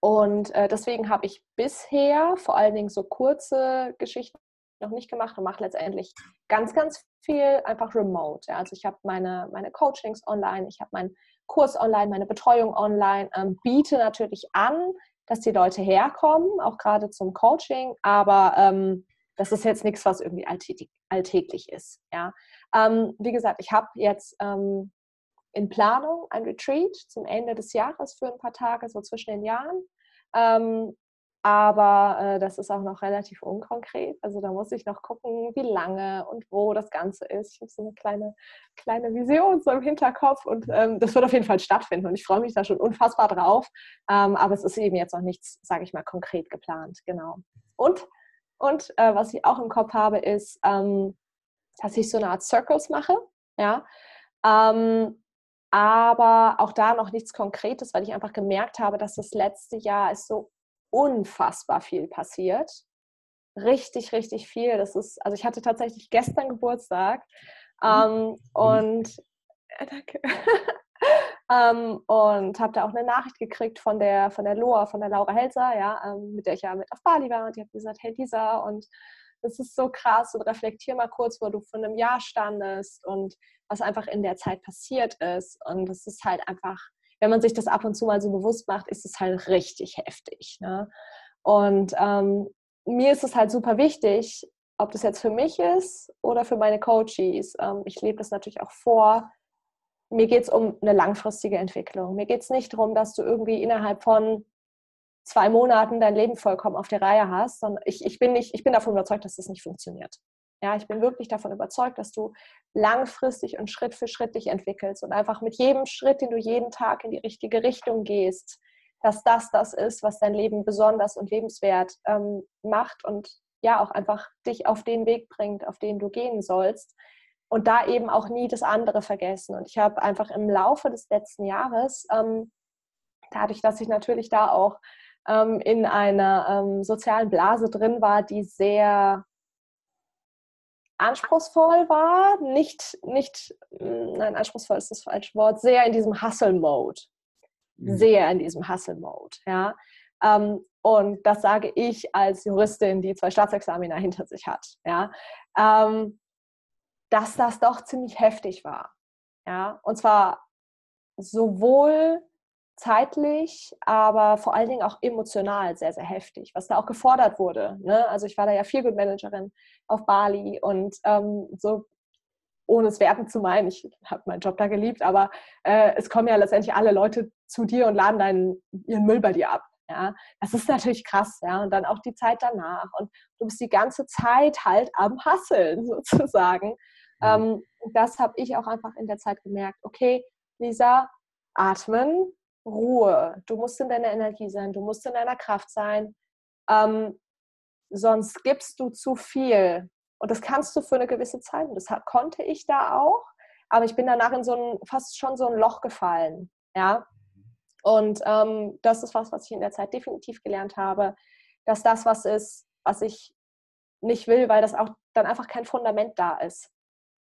und äh, deswegen habe ich bisher vor allen Dingen so kurze Geschichten noch nicht gemacht und mache letztendlich ganz, ganz viel einfach remote. Ja. Also ich habe meine, meine Coachings online, ich habe mein Kurs online, meine Betreuung online, ähm, biete natürlich an, dass die Leute herkommen, auch gerade zum Coaching, aber ähm, das ist jetzt nichts, was irgendwie alltäglich ist. Ja. Ähm, wie gesagt, ich habe jetzt ähm, in Planung ein Retreat zum Ende des Jahres für ein paar Tage, so zwischen den Jahren. Ähm, aber äh, das ist auch noch relativ unkonkret. Also da muss ich noch gucken, wie lange und wo das Ganze ist. Ich habe so eine kleine, kleine Vision so im Hinterkopf und ähm, das wird auf jeden Fall stattfinden und ich freue mich da schon unfassbar drauf. Ähm, aber es ist eben jetzt noch nichts, sage ich mal, konkret geplant. Genau. Und, und äh, was ich auch im Kopf habe, ist, ähm, dass ich so eine Art Circles mache. Ja. Ähm, aber auch da noch nichts Konkretes, weil ich einfach gemerkt habe, dass das letzte Jahr ist so unfassbar viel passiert. Richtig, richtig viel. Das ist, also ich hatte tatsächlich gestern Geburtstag mhm. ähm, und äh, danke. ähm, und habe da auch eine Nachricht gekriegt von der von der Loa, von der Laura Helser, ja, ähm, mit der ich ja mit auf Bali war. Und die hat gesagt, hey Lisa, und das ist so krass und reflektier mal kurz, wo du von einem Jahr standest und was einfach in der Zeit passiert ist. Und das ist halt einfach wenn man sich das ab und zu mal so bewusst macht, ist es halt richtig heftig. Ne? Und ähm, mir ist es halt super wichtig, ob das jetzt für mich ist oder für meine Coaches. Ähm, ich lebe das natürlich auch vor. Mir geht es um eine langfristige Entwicklung. Mir geht es nicht darum, dass du irgendwie innerhalb von zwei Monaten dein Leben vollkommen auf der Reihe hast, sondern ich, ich, bin, nicht, ich bin davon überzeugt, dass das nicht funktioniert. Ja, ich bin wirklich davon überzeugt, dass du langfristig und Schritt für Schritt dich entwickelst und einfach mit jedem Schritt, den du jeden Tag in die richtige Richtung gehst, dass das das ist, was dein Leben besonders und lebenswert ähm, macht und ja auch einfach dich auf den Weg bringt, auf den du gehen sollst und da eben auch nie das andere vergessen. Und ich habe einfach im Laufe des letzten Jahres, ähm, dadurch, dass ich natürlich da auch ähm, in einer ähm, sozialen Blase drin war, die sehr anspruchsvoll war, nicht, nicht, hm, nein, anspruchsvoll ist das falsche Wort, sehr in diesem Hustle-Mode. Mhm. Sehr in diesem Hustle-Mode, ja. Ähm, und das sage ich als Juristin, die zwei Staatsexamina hinter sich hat, ja. Ähm, dass das doch ziemlich heftig war, ja. Und zwar sowohl zeitlich, aber vor allen Dingen auch emotional sehr, sehr heftig, was da auch gefordert wurde. Ne? Also ich war da ja viel Good Managerin auf Bali und ähm, so ohne es werten zu meinen, ich habe meinen Job da geliebt, aber äh, es kommen ja letztendlich alle Leute zu dir und laden deinen, ihren Müll bei dir ab. Ja, das ist natürlich krass, ja, und dann auch die Zeit danach und du bist die ganze Zeit halt am Hasseln sozusagen. Ähm, das habe ich auch einfach in der Zeit gemerkt. Okay, Lisa, atmen, Ruhe. Du musst in deiner Energie sein, du musst in deiner Kraft sein. Ähm, sonst gibst du zu viel. Und das kannst du für eine gewisse Zeit. Und das konnte ich da auch. Aber ich bin danach in so ein, fast schon so ein Loch gefallen. Ja. Und ähm, das ist was, was ich in der Zeit definitiv gelernt habe, dass das was ist, was ich nicht will, weil das auch dann einfach kein Fundament da ist.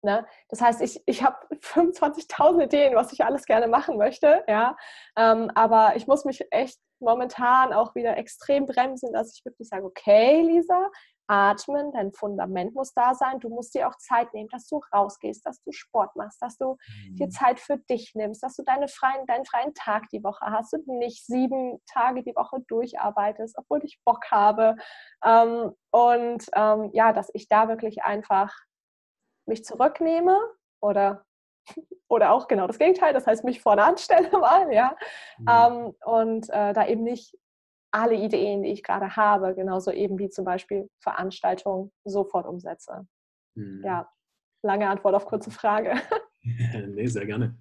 Ne? Das heißt, ich, ich habe 25.000 Ideen, was ich alles gerne machen möchte, ja. Ähm, aber ich muss mich echt momentan auch wieder extrem bremsen, dass ich wirklich sage, okay, Lisa, atmen, dein Fundament muss da sein. Du musst dir auch Zeit nehmen, dass du rausgehst, dass du Sport machst, dass du mhm. dir Zeit für dich nimmst, dass du deine freien, deinen freien Tag die Woche hast und nicht sieben Tage die Woche durcharbeitest, obwohl ich Bock habe. Ähm, und ähm, ja, dass ich da wirklich einfach mich zurücknehme oder, oder auch genau das Gegenteil, das heißt mich vorne anstelle mal, ja, mhm. ähm, und äh, da eben nicht alle Ideen, die ich gerade habe, genauso eben wie zum Beispiel Veranstaltungen sofort umsetze. Mhm. Ja, lange Antwort auf kurze Frage. nee, sehr gerne.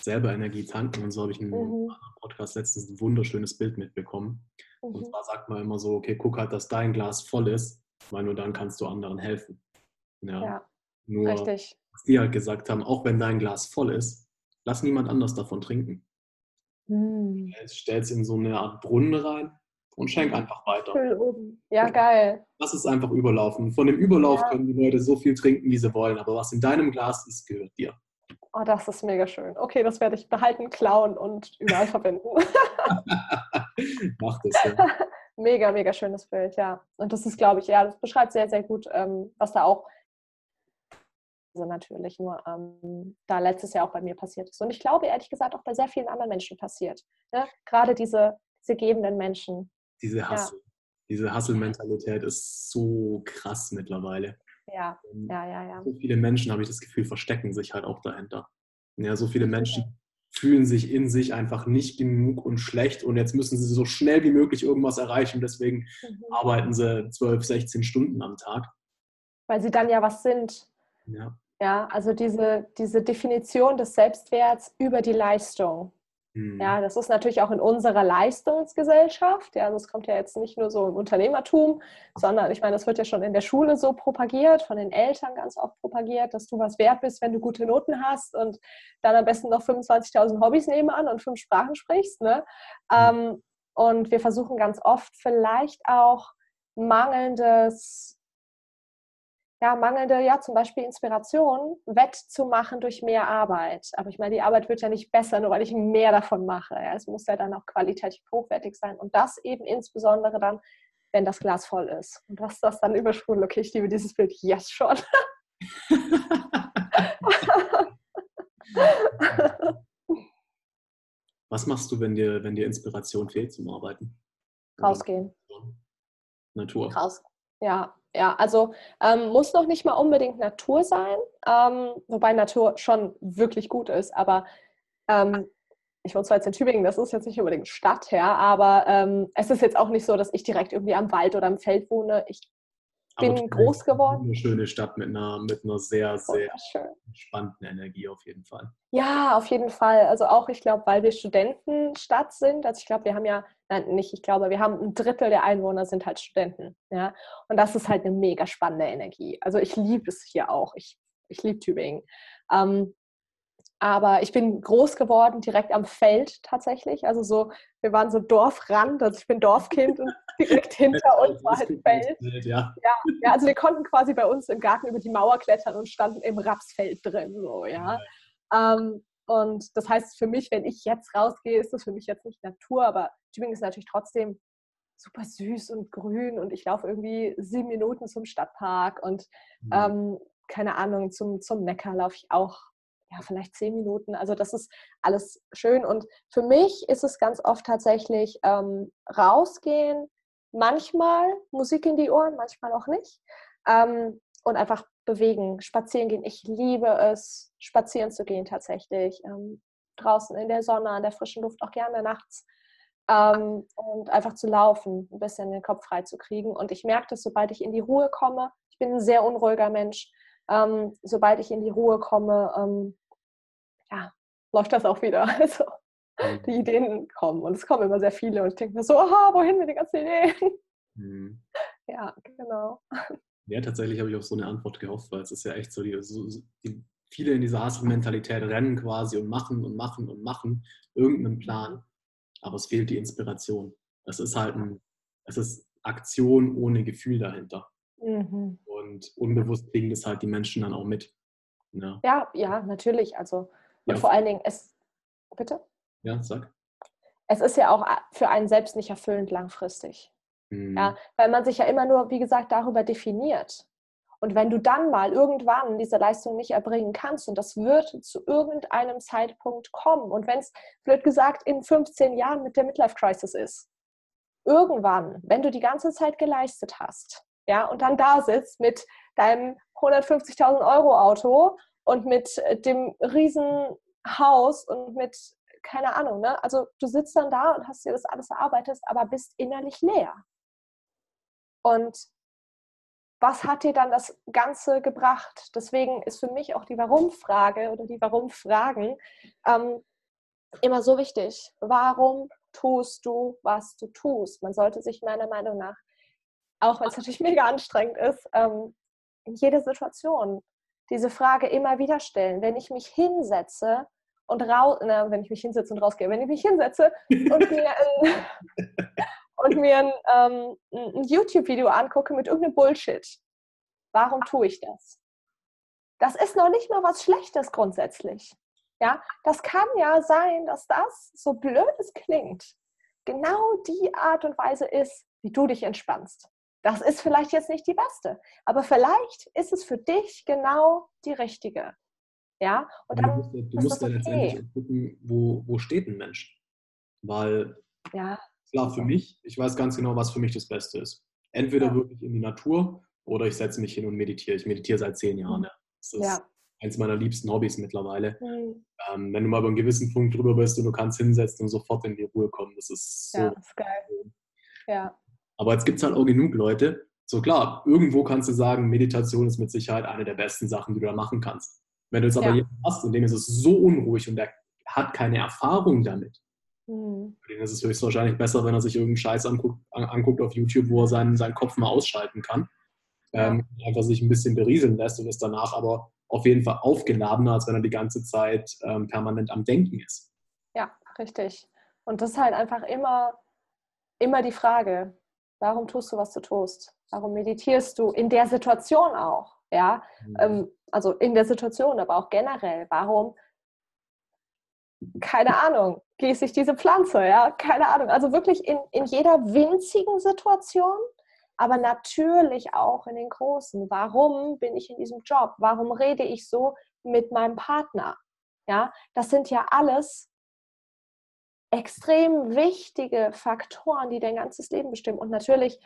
selber Energie tanken und so habe ich in einem mhm. Podcast letztens ein wunderschönes Bild mitbekommen. Mhm. Und zwar sagt man immer so, okay, guck halt, dass dein Glas voll ist weil nur dann kannst du anderen helfen. Ja, ja nur, richtig. was die halt gesagt haben, auch wenn dein Glas voll ist, lass niemand anders davon trinken. Hm. Stell es in so eine Art Brunnen rein und schenk einfach weiter. Ja, geil. Lass es einfach überlaufen. Von dem Überlauf ja. können die Leute so viel trinken, wie sie wollen, aber was in deinem Glas ist, gehört dir. Oh, das ist mega schön. Okay, das werde ich behalten, klauen und überall verwenden. Mach das. Ja. Mega, mega schönes Bild, ja. Und das ist, glaube ich, ja, das beschreibt sehr, sehr gut, ähm, was da auch natürlich nur ähm, da letztes Jahr auch bei mir passiert ist. Und ich glaube ehrlich gesagt auch bei sehr vielen anderen Menschen passiert. Ne? Gerade diese, diese gebenden Menschen. Diese Hassel. Ja. Diese Hustle-Mentalität ist so krass mittlerweile. Ja, ähm, ja, ja, ja. So viele Menschen, habe ich das Gefühl, verstecken sich halt auch dahinter. Ja, so viele Menschen fühlen sich in sich einfach nicht genug und schlecht und jetzt müssen sie so schnell wie möglich irgendwas erreichen. Deswegen mhm. arbeiten sie 12, 16 Stunden am Tag. Weil sie dann ja was sind. Ja. Ja, also diese, diese Definition des Selbstwerts über die Leistung. Mhm. Ja, das ist natürlich auch in unserer Leistungsgesellschaft. Ja, also es kommt ja jetzt nicht nur so im Unternehmertum, sondern ich meine, das wird ja schon in der Schule so propagiert, von den Eltern ganz oft propagiert, dass du was wert bist, wenn du gute Noten hast und dann am besten noch 25.000 Hobbys nebenan und fünf Sprachen sprichst. Ne? Mhm. Ähm, und wir versuchen ganz oft vielleicht auch mangelndes ja, mangelnde, ja, zum Beispiel Inspiration wettzumachen durch mehr Arbeit. Aber ich meine, die Arbeit wird ja nicht besser, nur weil ich mehr davon mache. Ja. Es muss ja dann auch qualitativ hochwertig sein. Und das eben insbesondere dann, wenn das Glas voll ist. Und was das dann übersprudeln, okay, ich liebe dieses Bild, yes, schon. was machst du, wenn dir, wenn dir Inspiration fehlt zum Arbeiten? Rausgehen. Natur. Raus. Ja, ja, also ähm, muss noch nicht mal unbedingt Natur sein, ähm, wobei Natur schon wirklich gut ist, aber ähm, ich wohne zwar jetzt in Tübingen, das ist jetzt nicht unbedingt Stadt, ja, aber ähm, es ist jetzt auch nicht so, dass ich direkt irgendwie am Wald oder am Feld wohne. Ich bin groß geworden. Eine schöne Stadt mit einer, mit einer sehr, sehr entspannten Energie auf jeden Fall. Ja, auf jeden Fall. Also auch, ich glaube, weil wir Studentenstadt sind. Also ich glaube, wir haben ja, nein, nicht, ich glaube, wir haben ein Drittel der Einwohner sind halt Studenten. Ja? Und das ist halt eine mega spannende Energie. Also ich liebe es hier auch. Ich, ich liebe Tübingen. Ähm, aber ich bin groß geworden direkt am Feld tatsächlich. Also so, wir waren so Dorfrand, also ich bin Dorfkind und direkt hinter uns war halt Feld. Ja. ja. Ja, also wir konnten quasi bei uns im Garten über die Mauer klettern und standen im Rapsfeld drin. So, ja. Ähm, und das heißt für mich, wenn ich jetzt rausgehe, ist das für mich jetzt nicht Natur, aber Tübingen ist natürlich trotzdem super süß und grün und ich laufe irgendwie sieben Minuten zum Stadtpark und mhm. ähm, keine Ahnung, zum, zum Neckar laufe ich auch ja, vielleicht zehn Minuten. Also das ist alles schön. Und für mich ist es ganz oft tatsächlich ähm, rausgehen, manchmal Musik in die Ohren, manchmal auch nicht. Ähm, und einfach bewegen, spazieren gehen. Ich liebe es, spazieren zu gehen tatsächlich. Ähm, draußen in der Sonne, an der frischen Luft, auch gerne nachts. Ähm, und einfach zu laufen, ein bisschen den Kopf frei zu kriegen. Und ich merke das, sobald ich in die Ruhe komme, ich bin ein sehr unruhiger Mensch, ähm, sobald ich in die Ruhe komme, ähm, ja, läuft das auch wieder. Also die mhm. Ideen kommen und es kommen immer sehr viele und ich denke mir so, aha, wohin mit den ganzen Ideen? Mhm. Ja, genau. Ja, tatsächlich habe ich auf so eine Antwort gehofft, weil es ist ja echt so, die, so die viele in dieser Hustle-Mentalität rennen quasi und machen und machen und machen irgendeinen Plan, aber es fehlt die Inspiration. Es ist halt ein, es ist Aktion ohne Gefühl dahinter. Mhm. Und unbewusst kriegen das halt die Menschen dann auch mit. Ja, ja, ja natürlich. Also, und ja. vor allen Dingen, es, bitte? Ja, sag. Es ist ja auch für einen selbst nicht erfüllend langfristig. Mhm. Ja, weil man sich ja immer nur, wie gesagt, darüber definiert. Und wenn du dann mal irgendwann diese Leistung nicht erbringen kannst, und das wird zu irgendeinem Zeitpunkt kommen, und wenn es, blöd gesagt, in 15 Jahren mit der Midlife Crisis ist, irgendwann, wenn du die ganze Zeit geleistet hast, ja, und dann da sitzt mit deinem 150.000 Euro Auto und mit äh, dem riesen Haus und mit keine Ahnung, ne? Also du sitzt dann da und hast dir das alles erarbeitet, aber bist innerlich leer. Und was hat dir dann das Ganze gebracht? Deswegen ist für mich auch die Warum-Frage oder die Warum-Fragen ähm, immer so wichtig. Warum tust du, was du tust? Man sollte sich meiner Meinung nach auch wenn es natürlich mega anstrengend ist, ähm, in jeder Situation diese Frage immer wieder stellen. Wenn ich mich hinsetze und raus, na, wenn ich mich hinsetze und rausgehe, wenn ich mich hinsetze und mir ein, und mir ein, ähm, ein YouTube-Video angucke mit irgendeinem Bullshit, warum tue ich das? Das ist noch nicht mal was Schlechtes grundsätzlich. Ja, das kann ja sein, dass das, so blöd es klingt, genau die Art und Weise ist, wie du dich entspannst Das ist vielleicht jetzt nicht die beste, aber vielleicht ist es für dich genau die richtige. Ja, und dann du musst, du musst ja okay. letztendlich gucken, wo, wo steht ein Mensch. Weil, ja, klar, für mich, ich weiß ganz genau, was für mich das Beste ist. Entweder ja. wirklich in die Natur oder ich setze mich hin und meditiere. Ich meditiere seit zehn Jahren. Ja. Das ist ja. eins meiner liebsten Hobbys mittlerweile. Mhm. Ähm, wenn du mal über einen gewissen Punkt drüber bist und du kannst hinsetzen und sofort in die Ruhe kommen, das ist so. Ja, das ist geil. Ja. Aber jetzt gibt es halt auch genug Leute. So klar, irgendwo kannst du sagen, Meditation ist mit Sicherheit eine der besten Sachen, die du da machen kannst. Wenn du jetzt aber ja. jemanden hast, in dem ist es so unruhig und der hat keine Erfahrung damit, mhm. für den ist es höchstwahrscheinlich besser, wenn er sich irgendeinen Scheiß anguckt, anguckt auf YouTube, wo er seinen, seinen Kopf mal ausschalten kann. Ähm, einfach sich ein bisschen berieseln lässt und ist danach aber auf jeden Fall aufgeladener, als wenn er die ganze Zeit ähm, permanent am Denken ist. Ja, richtig. Und das ist halt einfach immer, immer die Frage, warum tust du, was du tust? Warum meditierst du in der Situation auch? Ja, mhm. ähm, also in der Situation, aber auch generell. Warum, keine Ahnung, gieße ich diese Pflanze? Ja, keine Ahnung. Also wirklich in, in jeder winzigen Situation, aber natürlich auch in den großen. Warum bin ich in diesem Job? Warum rede ich so mit meinem Partner? Ja, das sind ja alles extrem wichtige Faktoren, die dein ganzes Leben bestimmen. Und natürlich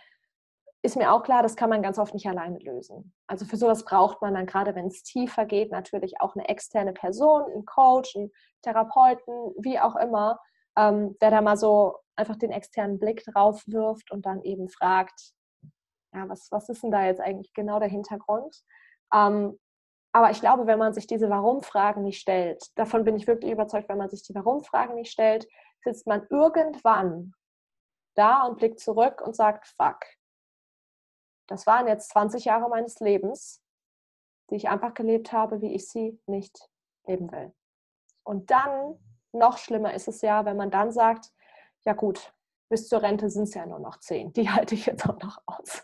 ist mir auch klar, das kann man ganz oft nicht alleine lösen. Also für sowas braucht man dann gerade, wenn es tiefer geht, natürlich auch eine externe Person, einen Coach, einen Therapeuten, wie auch immer, ähm, der da mal so einfach den externen Blick drauf wirft und dann eben fragt, ja, was, was ist denn da jetzt eigentlich genau der Hintergrund? Ähm, aber ich glaube, wenn man sich diese Warum-Fragen nicht stellt, davon bin ich wirklich überzeugt, wenn man sich die Warum-Fragen nicht stellt, sitzt man irgendwann da und blickt zurück und sagt, fuck, das waren jetzt 20 Jahre meines Lebens, die ich einfach gelebt habe, wie ich sie nicht leben will. Und dann, noch schlimmer ist es ja, wenn man dann sagt, ja gut, bis zur Rente sind es ja nur noch zehn, die halte ich jetzt auch noch aus.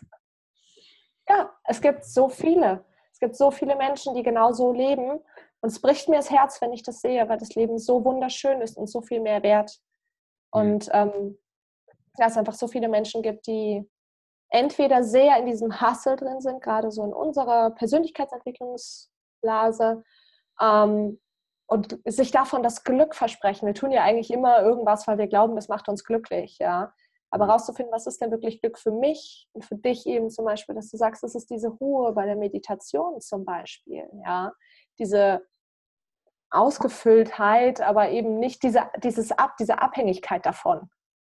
Ja, es gibt so viele. Es gibt so viele Menschen, die genau so leben. Und es bricht mir das Herz, wenn ich das sehe, weil das Leben so wunderschön ist und so viel mehr wert. Mhm. Und ähm, ja, es einfach so viele Menschen gibt, die entweder sehr in diesem Hustle drin sind, gerade so in unserer Persönlichkeitsentwicklungsblase, ähm, und sich davon das Glück versprechen. Wir tun ja eigentlich immer irgendwas, weil wir glauben, das macht uns glücklich, ja. Aber mhm. rauszufinden, was ist denn wirklich Glück für mich und für dich eben zum Beispiel, dass du sagst, das ist diese Ruhe bei der Meditation zum Beispiel, ja. Diese Ausgefülltheit, aber eben nicht diese, dieses Ab, diese Abhängigkeit davon.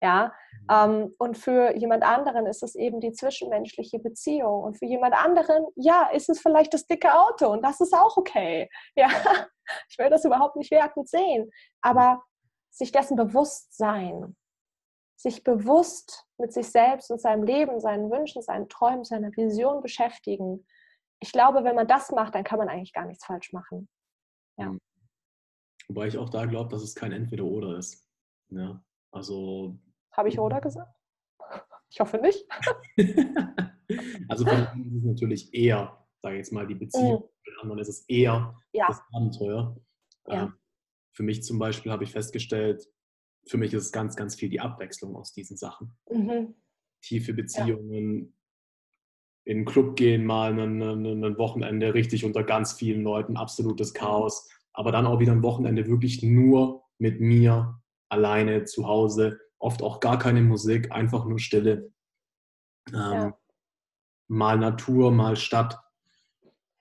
Ja, mhm. ähm, und für jemand anderen ist es eben die zwischenmenschliche Beziehung. Und für jemand anderen, ja, ist es vielleicht das dicke Auto und das ist auch okay. Ja, ich will das überhaupt nicht wertend sehen. Aber sich dessen bewusst sein, sich bewusst mit sich selbst und seinem Leben, seinen Wünschen, seinen Träumen, seiner Vision beschäftigen. Ich glaube, wenn man das macht, dann kann man eigentlich gar nichts falsch machen. Ja. Mhm. Wobei ich auch da glaube, dass es kein Entweder-Oder ist. Ja, also. Habe ich Oder gesagt? Ich hoffe nicht. also von ist es natürlich eher, sage ich jetzt mal, die Beziehung. Mhm. Mit anderen ist es eher ja. das Abenteuer. Ja. Ähm, für mich zum Beispiel habe ich festgestellt, für mich ist es ganz, ganz viel die Abwechslung aus diesen Sachen. Mhm. Tiefe Beziehungen, in den Club gehen, mal ein, ein, Wochenende richtig unter ganz vielen Leuten, absolutes Chaos aber dann auch wieder ein Wochenende wirklich nur mit mir alleine zu Hause, oft auch gar keine Musik, einfach nur Stille. Ähm, ja. Mal Natur, mal Stadt.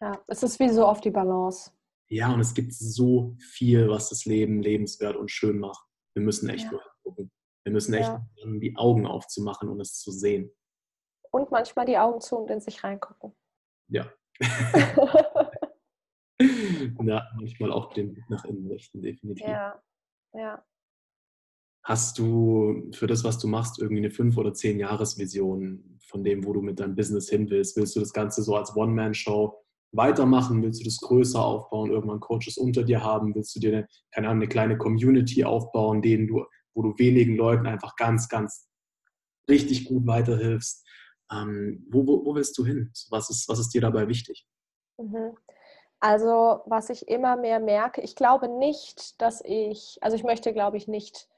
Ja, es ist wie so oft die Balance. Ja, und es gibt so viel, was das Leben lebenswert und schön macht. Wir müssen echt ja. nur gucken. Wir müssen echt ja. die Augen aufzumachen und es zu sehen. Und manchmal die Augen zu und in sich reingucken. Ja. ja, manchmal auch den Blick nach innen richten, definitiv. Ja, ja. Hast du für das, was du machst, irgendwie eine fünf- oder zehn Jahresvision von dem, wo du mit deinem Business hin willst? Willst du das Ganze so als One-Man-Show weitermachen? Willst du das größer aufbauen, irgendwann Coaches unter dir haben? Willst du dir eine, keine Ahnung, eine kleine Community aufbauen, denen du, wo du wenigen Leuten einfach ganz, ganz richtig gut weiterhilfst? Ähm, wo, wo, wo willst du hin? Was ist, was ist dir dabei wichtig? Mhm. Also was ich immer mehr merke, ich glaube nicht, dass ich, also ich möchte, glaube ich, nicht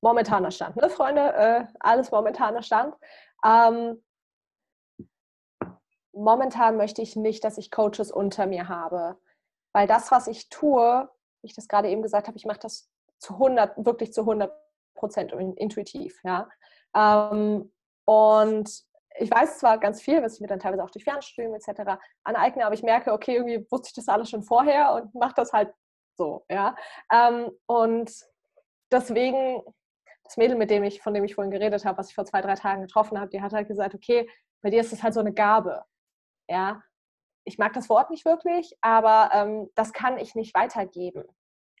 momentaner Stand, ne, Freunde? Äh, alles momentaner Stand. Ähm, momentan möchte ich nicht, dass ich Coaches unter mir habe. Weil das, was ich tue, wie ich das gerade eben gesagt habe, ich mache das zu 100, wirklich zu 100 Prozent intuitiv. Ja? Ähm, und ich weiß zwar ganz viel, was ich mir dann teilweise auch durch Fernstudium etc. aneigne, aber ich merke, okay, irgendwie wusste ich das alles schon vorher und mache das halt so. Ja? Ähm, und deswegen, das Mädel, mit dem ich, von dem ich vorhin geredet habe, was ich vor zwei, drei Tagen getroffen habe, die hat halt gesagt, okay, bei dir ist das halt so eine Gabe. Ja, ich mag das Wort nicht wirklich, aber ähm, das kann ich nicht weitergeben.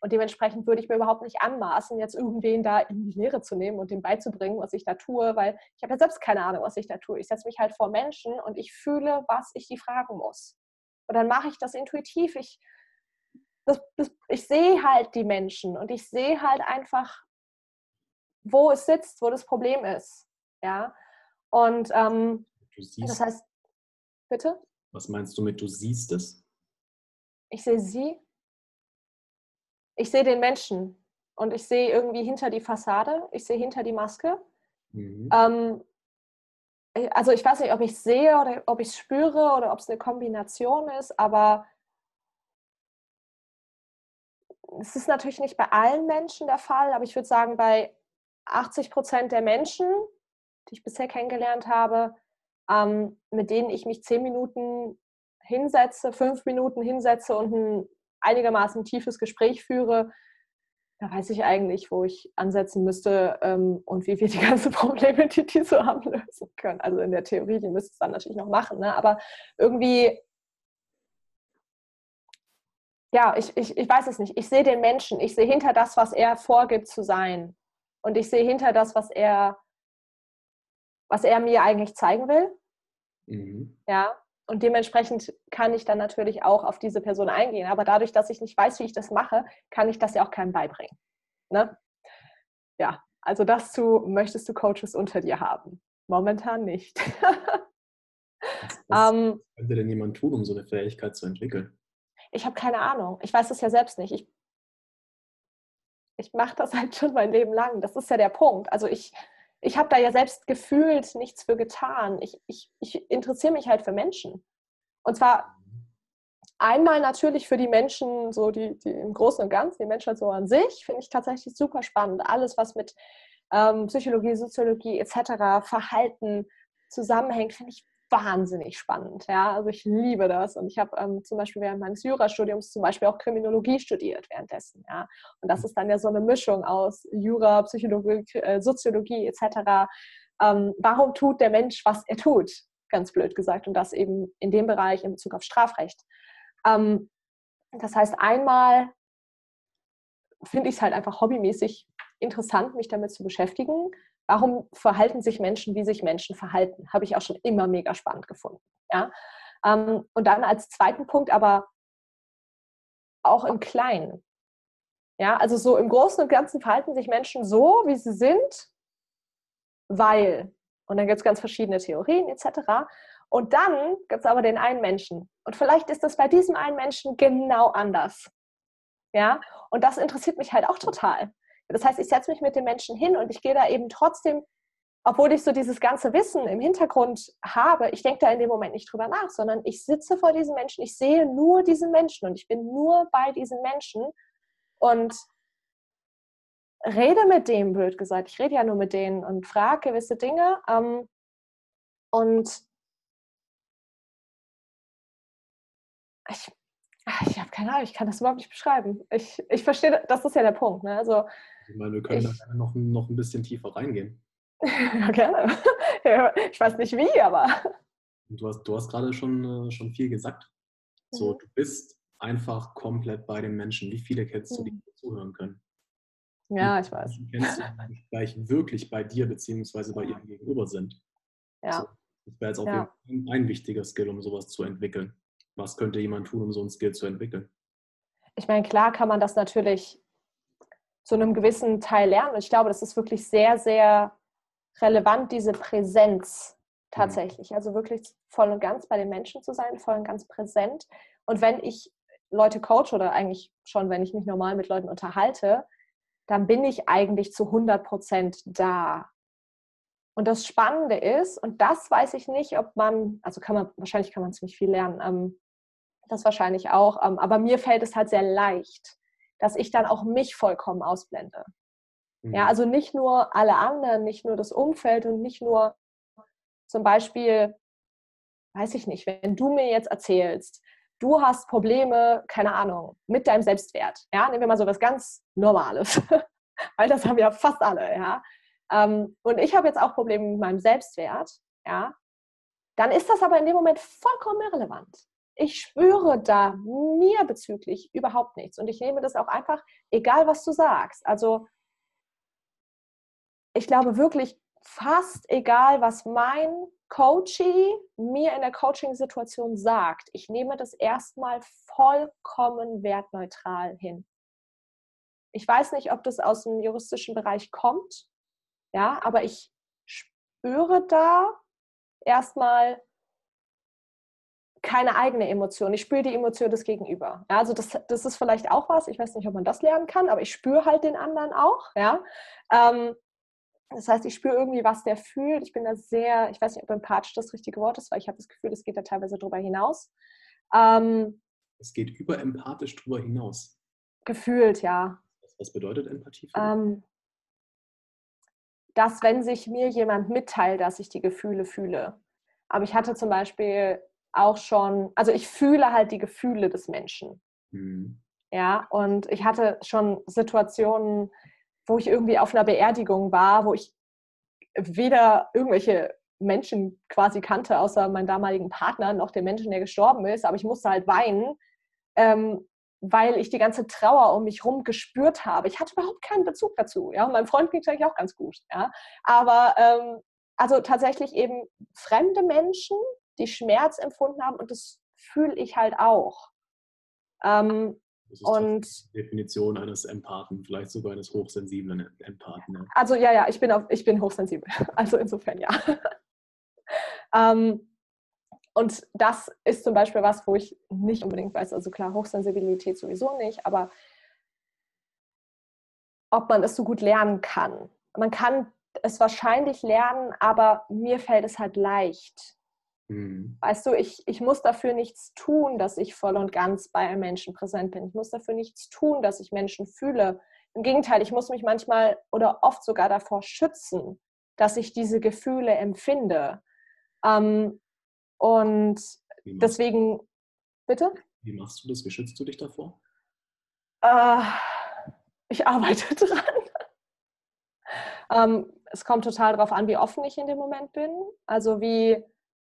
Und dementsprechend würde ich mir überhaupt nicht anmaßen, jetzt irgendwen da in die Lehre zu nehmen und dem beizubringen, was ich da tue, weil ich habe ja selbst keine Ahnung, was ich da tue. Ich setze mich halt vor Menschen und ich fühle, was ich die fragen muss. Und dann mache ich das intuitiv. Ich, das, das, ich sehe halt die Menschen und ich sehe halt einfach, wo es sitzt, wo das Problem ist. Ja. Und ähm, das heißt, bitte? Was meinst du mit, du siehst es? Ich sehe sie. Ich sehe den Menschen. Und ich sehe irgendwie hinter die Fassade. Ich sehe hinter die Maske. Mhm. Ähm, also ich weiß nicht, ob ich es sehe oder ob ich es spüre oder ob es eine Kombination ist, aber es ist natürlich nicht bei allen Menschen der Fall, aber ich würde sagen, bei 80 Prozent der Menschen, die ich bisher kennengelernt habe, ähm, mit denen ich mich zehn Minuten hinsetze, fünf Minuten hinsetze und ein einigermaßen tiefes Gespräch führe, da weiß ich eigentlich, wo ich ansetzen müsste ähm, und wie wir die ganzen Probleme, die die so haben, lösen können. Also in der Theorie, die müsste es dann natürlich noch machen, ne? aber irgendwie, ja, ich, ich, ich weiß es nicht. Ich sehe den Menschen, ich sehe hinter das, was er vorgibt zu sein. Und ich sehe hinter das, was er was er mir eigentlich zeigen will. Mhm. Ja, und dementsprechend kann ich dann natürlich auch auf diese Person eingehen. Aber dadurch, dass ich nicht weiß, wie ich das mache, kann ich das ja auch keinem beibringen. Ne? Ja, also das zu, möchtest du Coaches unter dir haben? Momentan nicht. was, ähm, könnte denn jemand tun, um so eine Fähigkeit zu entwickeln? Ich habe keine Ahnung. Ich weiß es ja selbst nicht. Ich, ich mache das halt schon mein Leben lang. Das ist ja der Punkt. Also ich, ich habe da ja selbst gefühlt nichts für getan. Ich, ich, ich interessiere mich halt für Menschen. Und zwar einmal natürlich für die Menschen, so die, die im Großen und Ganzen, die Menschen so an sich, finde ich tatsächlich super spannend. Alles, was mit ähm, Psychologie, Soziologie etc., Verhalten zusammenhängt, finde ich wahnsinnig spannend. Ja? Also ich liebe das. Und ich habe ähm, zum Beispiel während meines Jurastudiums zum Beispiel auch Kriminologie studiert währenddessen. Ja? Und das mhm. ist dann ja so eine Mischung aus Jura, Psychologie, äh, Soziologie etc. Ähm, warum tut der Mensch, was er tut? Ganz blöd gesagt. Und das eben in dem Bereich in Bezug auf Strafrecht. Ähm, das heißt, einmal finde ich es halt einfach hobbymäßig interessant, mich damit zu beschäftigen. Warum verhalten sich Menschen, wie sich Menschen verhalten? Habe ich auch schon immer mega spannend gefunden. Ja? Ähm, und dann als zweiten Punkt aber auch im Kleinen. Ja, also so im Großen und Ganzen verhalten sich Menschen so, wie sie sind, weil. Und dann gibt es ganz verschiedene Theorien etc. Und dann gibt es aber den einen Menschen. Und vielleicht ist das bei diesem einen Menschen genau anders. Ja, und das interessiert mich halt auch total. Das heißt, ich setze mich mit den Menschen hin und ich gehe da eben trotzdem, obwohl ich so dieses ganze Wissen im Hintergrund habe, ich denke da in dem Moment nicht drüber nach, sondern ich sitze vor diesen Menschen, ich sehe nur diesen Menschen und ich bin nur bei diesen Menschen und rede mit dem, blöd gesagt. Ich rede ja nur mit denen und frage gewisse Dinge. Ähm, und ich, ich habe keine Ahnung, ich kann das überhaupt nicht beschreiben. Ich, ich verstehe, das ist ja der Punkt. Ne? Also, ich meine, wir können ich, da noch, noch ein bisschen tiefer reingehen. ja, gerne. ich weiß nicht wie, aber. Du hast, du hast gerade schon, äh, schon viel gesagt. So, mhm. du bist einfach komplett bei den Menschen. Wie viele kennst du, die mhm. zuhören können? Ja, ich weiß. Die kennst du, die gleich wirklich bei dir beziehungsweise bei ihrem Gegenüber sind. Ja. So, das wäre jetzt auch ja. ein wichtiger Skill, um sowas zu entwickeln. Was könnte jemand tun, um so ein Skill zu entwickeln? Ich meine, klar kann man das natürlich zu einem gewissen Teil lernen. Und ich glaube, das ist wirklich sehr, sehr relevant, diese Präsenz tatsächlich. Mhm. Also wirklich voll und ganz bei den Menschen zu sein, voll und ganz präsent. Und wenn ich Leute coach oder eigentlich schon, wenn ich mich normal mit Leuten unterhalte, dann bin ich eigentlich zu 100 Prozent da. Und das Spannende ist, und das weiß ich nicht, ob man, also kann man, wahrscheinlich kann man ziemlich viel lernen, ähm, das wahrscheinlich auch, ähm, aber mir fällt es halt sehr leicht, dass ich dann auch mich vollkommen ausblende. Mhm. Ja, also nicht nur alle anderen, nicht nur das Umfeld und nicht nur zum Beispiel, weiß ich nicht, wenn du mir jetzt erzählst, du hast Probleme, keine Ahnung, mit deinem Selbstwert. Ja, nehmen wir mal so was ganz Normales, weil das haben ja fast alle, ja. Ähm, und ich habe jetzt auch Probleme mit meinem Selbstwert, ja, dann ist das aber in dem Moment vollkommen irrelevant. Ich spüre da mir bezüglich überhaupt nichts. Und ich nehme das auch einfach, egal was du sagst. Also ich glaube wirklich fast egal, was mein Coachie mir in der Coaching-Situation sagt. Ich nehme das erstmal vollkommen wertneutral hin. Ich weiß nicht, ob das aus dem juristischen Bereich kommt. Ja, aber ich spüre da erstmal keine eigene Emotion. Ich spüre die Emotion des Gegenüber. Ja, also das, das ist vielleicht auch was. Ich weiß nicht, ob man das lernen kann, aber ich spüre halt den anderen auch. Ja. Ähm, das heißt, ich spüre irgendwie, was der fühlt. Ich bin da sehr, ich weiß nicht, ob empathisch das richtige Wort ist, weil ich habe das Gefühl, es geht da teilweise drüber hinaus. Ähm, es geht über empathisch drüber hinaus. Gefühlt, ja. Was bedeutet Empathie? Ähm, dass wenn sich mir jemand mitteilt, dass ich die Gefühle fühle. Aber ich hatte zum Beispiel auch schon, also ich fühle halt die Gefühle des Menschen. Mhm. Ja, und ich hatte schon Situationen, wo ich irgendwie auf einer Beerdigung war, wo ich weder irgendwelche Menschen quasi kannte, außer meinen damaligen Partner, noch den Menschen, der gestorben ist, aber ich musste halt weinen. Ähm, weil ich die ganze Trauer um mich herum gespürt habe. Ich hatte überhaupt keinen Bezug dazu. Ja, meinem Freund ging es eigentlich auch ganz gut. Ja, aber ähm, also tatsächlich eben fremde Menschen, die Schmerz empfunden haben und das fühle ich halt auch. Ähm, das ist und die Definition eines Empathen, vielleicht sogar eines hochsensiblen Empathen. Ja. Also ja, ja, ich bin, auf, ich bin hochsensibel. Also insofern ja. ähm, und das ist zum Beispiel was, wo ich nicht unbedingt weiß, also klar, Hochsensibilität sowieso nicht, aber ob man es so gut lernen kann. Man kann es wahrscheinlich lernen, aber mir fällt es halt leicht. Mhm. Weißt du, ich, ich muss dafür nichts tun, dass ich voll und ganz bei einem Menschen präsent bin. Ich muss dafür nichts tun, dass ich Menschen fühle. Im Gegenteil, ich muss mich manchmal oder oft sogar davor schützen, dass ich diese Gefühle empfinde. Ähm, und deswegen, bitte? Wie machst du das? Wie schützt du dich davor? Äh, ich arbeite dran. ähm, es kommt total darauf an, wie offen ich in dem Moment bin, also wie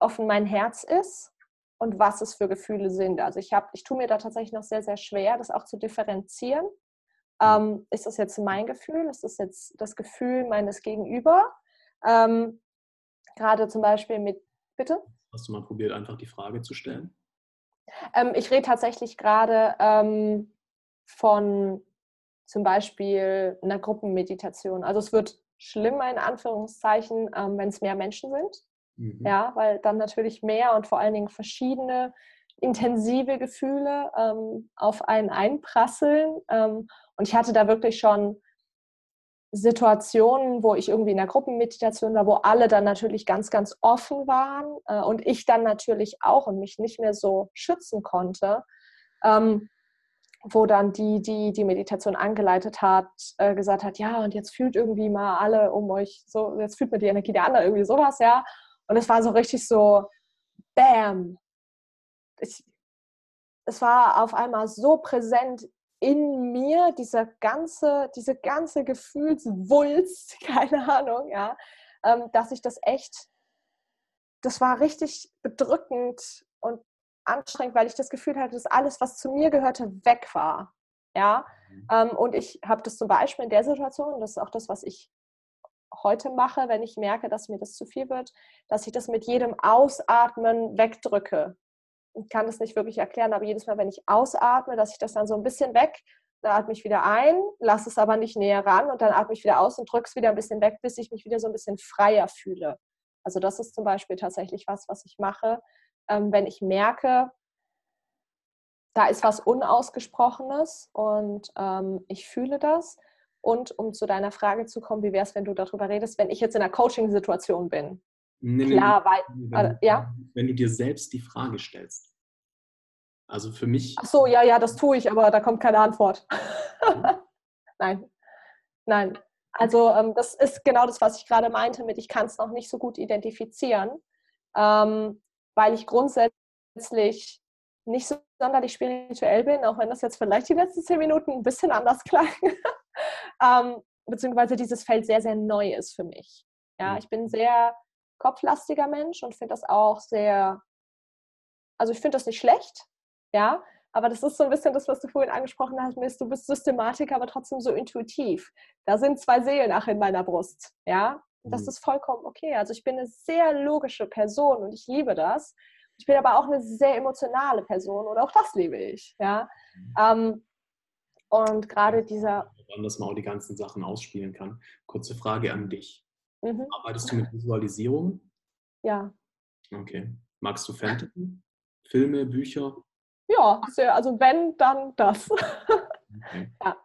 offen mein Herz ist und was es für Gefühle sind. Also ich habe, ich tue mir da tatsächlich noch sehr, sehr schwer, das auch zu differenzieren. Ähm, ist das jetzt mein Gefühl? Ist das jetzt das Gefühl meines Gegenüber? Ähm, gerade zum Beispiel mit, bitte? Hast du mal probiert, einfach die Frage zu stellen? Ähm, ich rede tatsächlich gerade ähm, von zum Beispiel einer Gruppenmeditation. Also es wird schlimmer in Anführungszeichen, ähm, wenn es mehr Menschen sind. Mhm. Ja, weil dann natürlich mehr und vor allen Dingen verschiedene intensive Gefühle ähm, auf einen einprasseln. Ähm, und ich hatte da wirklich schon Situationen, wo ich irgendwie in der Gruppenmeditation war, wo alle dann natürlich ganz, ganz offen waren äh, und ich dann natürlich auch und mich nicht mehr so schützen konnte, ähm, wo dann die, die die Meditation angeleitet hat, äh, gesagt hat, ja, und jetzt fühlt irgendwie mal alle um euch so, jetzt fühlt man die Energie der anderen, irgendwie sowas, ja. Und es war so richtig so, bam. Ich, es war auf einmal so präsent in mir dieser ganze, diese ganze Gefühlswulst, keine Ahnung, ja, ähm, dass ich das echt, das war richtig bedrückend und anstrengend, weil ich das Gefühl hatte, dass alles, was zu mir gehörte, weg war. Ja, mhm. ähm, und ich habe das zum Beispiel in der Situation, das ist auch das, was ich heute mache, wenn ich merke, dass mir das zu viel wird, dass ich das mit jedem Ausatmen wegdrücke ich kann das nicht wirklich erklären, aber jedes Mal, wenn ich ausatme, dass ich das dann so ein bisschen weg, dann atme ich wieder ein, lasse es aber nicht näher ran und dann atme ich wieder aus und drücke es wieder ein bisschen weg, bis ich mich wieder so ein bisschen freier fühle. Also das ist zum Beispiel tatsächlich was, was ich mache, ähm, wenn ich merke, da ist was Unausgesprochenes und ähm, ich fühle das. Und um zu deiner Frage zu kommen, wie wäre es, wenn du darüber redest, wenn ich jetzt in einer Coaching-Situation bin? Nee, Klar, nee, weil, wenn, äh, ja. wenn du dir selbst die Frage stellst. Also für mich. Ach so, ja, ja, das tue ich, aber da kommt keine Antwort. Nein, nein. Also ähm, das ist genau das, was ich gerade meinte mit, ich kann es noch nicht so gut identifizieren, ähm, weil ich grundsätzlich nicht so sonderlich spirituell bin, auch wenn das jetzt vielleicht die letzten zehn Minuten ein bisschen anders klang, ähm, beziehungsweise dieses Feld sehr, sehr neu ist für mich. Ja, mhm. ich bin ein sehr kopflastiger Mensch und finde das auch sehr, also ich finde das nicht schlecht, ja, aber das ist so ein bisschen das, was du vorhin angesprochen hast, du bist Systematiker, aber trotzdem so intuitiv. Da sind zwei Seelen nach in meiner Brust, ja. Das mhm. ist vollkommen okay. Also ich bin eine sehr logische Person und ich liebe das. Ich bin aber auch eine sehr emotionale Person und auch das liebe ich, ja. Mhm. Ähm, und gerade dieser... Dass man auch die ganzen Sachen ausspielen kann. Kurze Frage an dich. Mhm. Arbeitest du mit Visualisierung? Ja. Okay. Magst du Fantasy? Filme, Bücher? Ja, sehr, also wenn, dann das. Okay. Ja.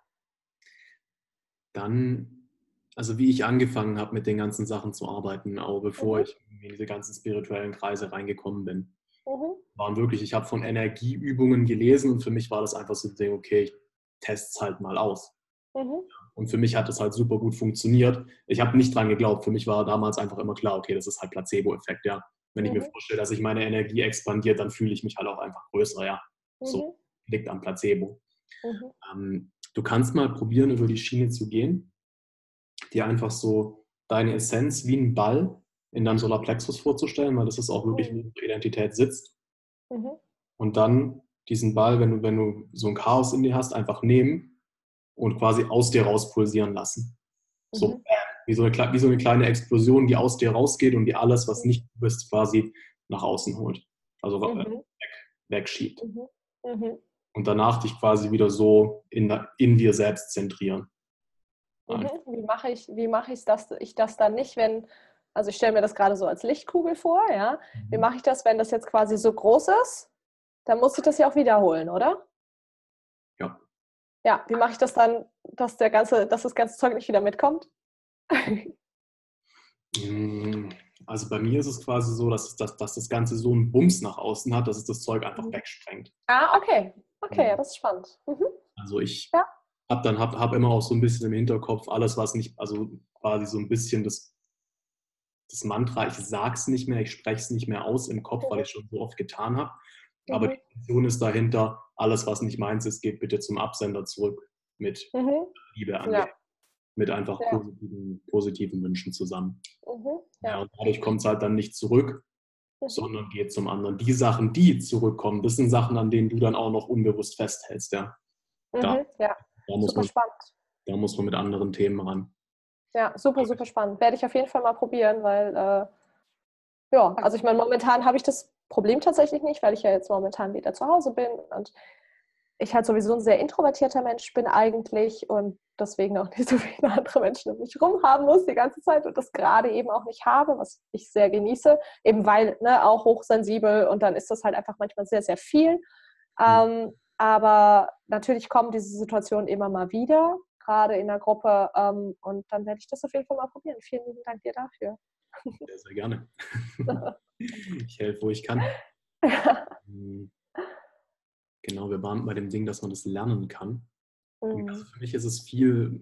Dann, also wie ich angefangen habe, mit den ganzen Sachen zu arbeiten, auch bevor mhm. ich in diese ganzen spirituellen Kreise reingekommen bin, mhm. waren wirklich, ich habe von Energieübungen gelesen und für mich war das einfach so ein Ding, okay, ich teste es halt mal aus. Mhm. Und für mich hat das halt super gut funktioniert. Ich habe nicht dran geglaubt. Für mich war damals einfach immer klar, okay, das ist halt Placebo-Effekt, ja. Wenn ich mir mhm. vorstelle, dass sich meine Energie expandiert, dann fühle ich mich halt auch einfach größer, ja. So mhm. liegt am Placebo. Mhm. Ähm, du kannst mal probieren, über die Schiene zu gehen, dir einfach so deine Essenz wie ein Ball in deinem Solarplexus vorzustellen, weil das ist auch wirklich, wo unsere Identität sitzt. Mhm. Und dann diesen Ball, wenn du, wenn du so ein Chaos in dir hast, einfach nehmen und quasi aus dir raus pulsieren lassen. So mhm. wie, so eine, wie so eine kleine Explosion, die aus dir rausgeht und die alles, was nicht du bist, quasi nach außen holt. Also mhm. weg, wegschiebt. Mhm. Mhm. Und danach dich quasi wieder so in, in dir selbst zentrieren. Mhm. Wie mache ich, wie mache ich das, ich das dann nicht, wenn, also ich stelle mir das gerade so als Lichtkugel vor, ja. Wie mhm. mache ich das, wenn das jetzt quasi so groß ist? Dann muss ich das ja auch wiederholen, oder? Ja. Ja, wie mache ich das dann, dass der ganze, dass das ganze Zeug nicht wieder mitkommt? Mm, also bei mir ist es quasi so, dass, dass, dass das Ganze so einen Bums nach außen hat, dass es das Zeug einfach mhm. wegsprengt. Ah, okay. Okay, ja, das ist spannend. Mhm. Also ich ja. habe dann hab, hab immer auch so ein bisschen im Hinterkopf alles, was nicht, also quasi so ein bisschen das, das Mantra, ich sag's nicht mehr, ich spreche es nicht mehr aus im Kopf, mhm. weil ich schon so oft getan habe. Aber mhm. die Intention ist dahinter, alles, was nicht meins ist, geht bitte zum Absender zurück mit mhm. Liebe an ja mit einfach ja. positiven, positiven, Wünschen zusammen. Mhm, ja. ja. und dadurch kommt es halt dann nicht zurück, mhm. sondern geht zum anderen. Die Sachen, die zurückkommen, das sind Sachen, an denen du dann auch noch unbewusst festhältst. Ja, mhm, da, ja. da muss super man, spannend. Da muss man mit anderen Themen ran. Ja, super, super spannend. Werde ich auf jeden Fall mal probieren, weil, äh, ja, also ich meine, momentan habe ich das Problem tatsächlich nicht, weil ich ja jetzt momentan wieder zu Hause bin und ich halt sowieso ein sehr introvertierter Mensch bin eigentlich und deswegen auch nicht so viele andere Menschen um mich rum haben muss die ganze Zeit und das gerade eben auch nicht habe, was ich sehr genieße, eben weil ne, auch hochsensibel und dann ist das halt einfach manchmal sehr, sehr viel. Mhm. Ähm, aber natürlich kommen diese Situationen immer mal wieder, gerade in der Gruppe ähm, und dann werde ich das auf jeden Fall mal probieren. Vielen lieben Dank dir dafür. Sehr, sehr gerne. ich helfe, wo ich kann. Hm. Genau, wir waren bei dem Ding, dass man das lernen kann. Mhm. Also für mich ist es viel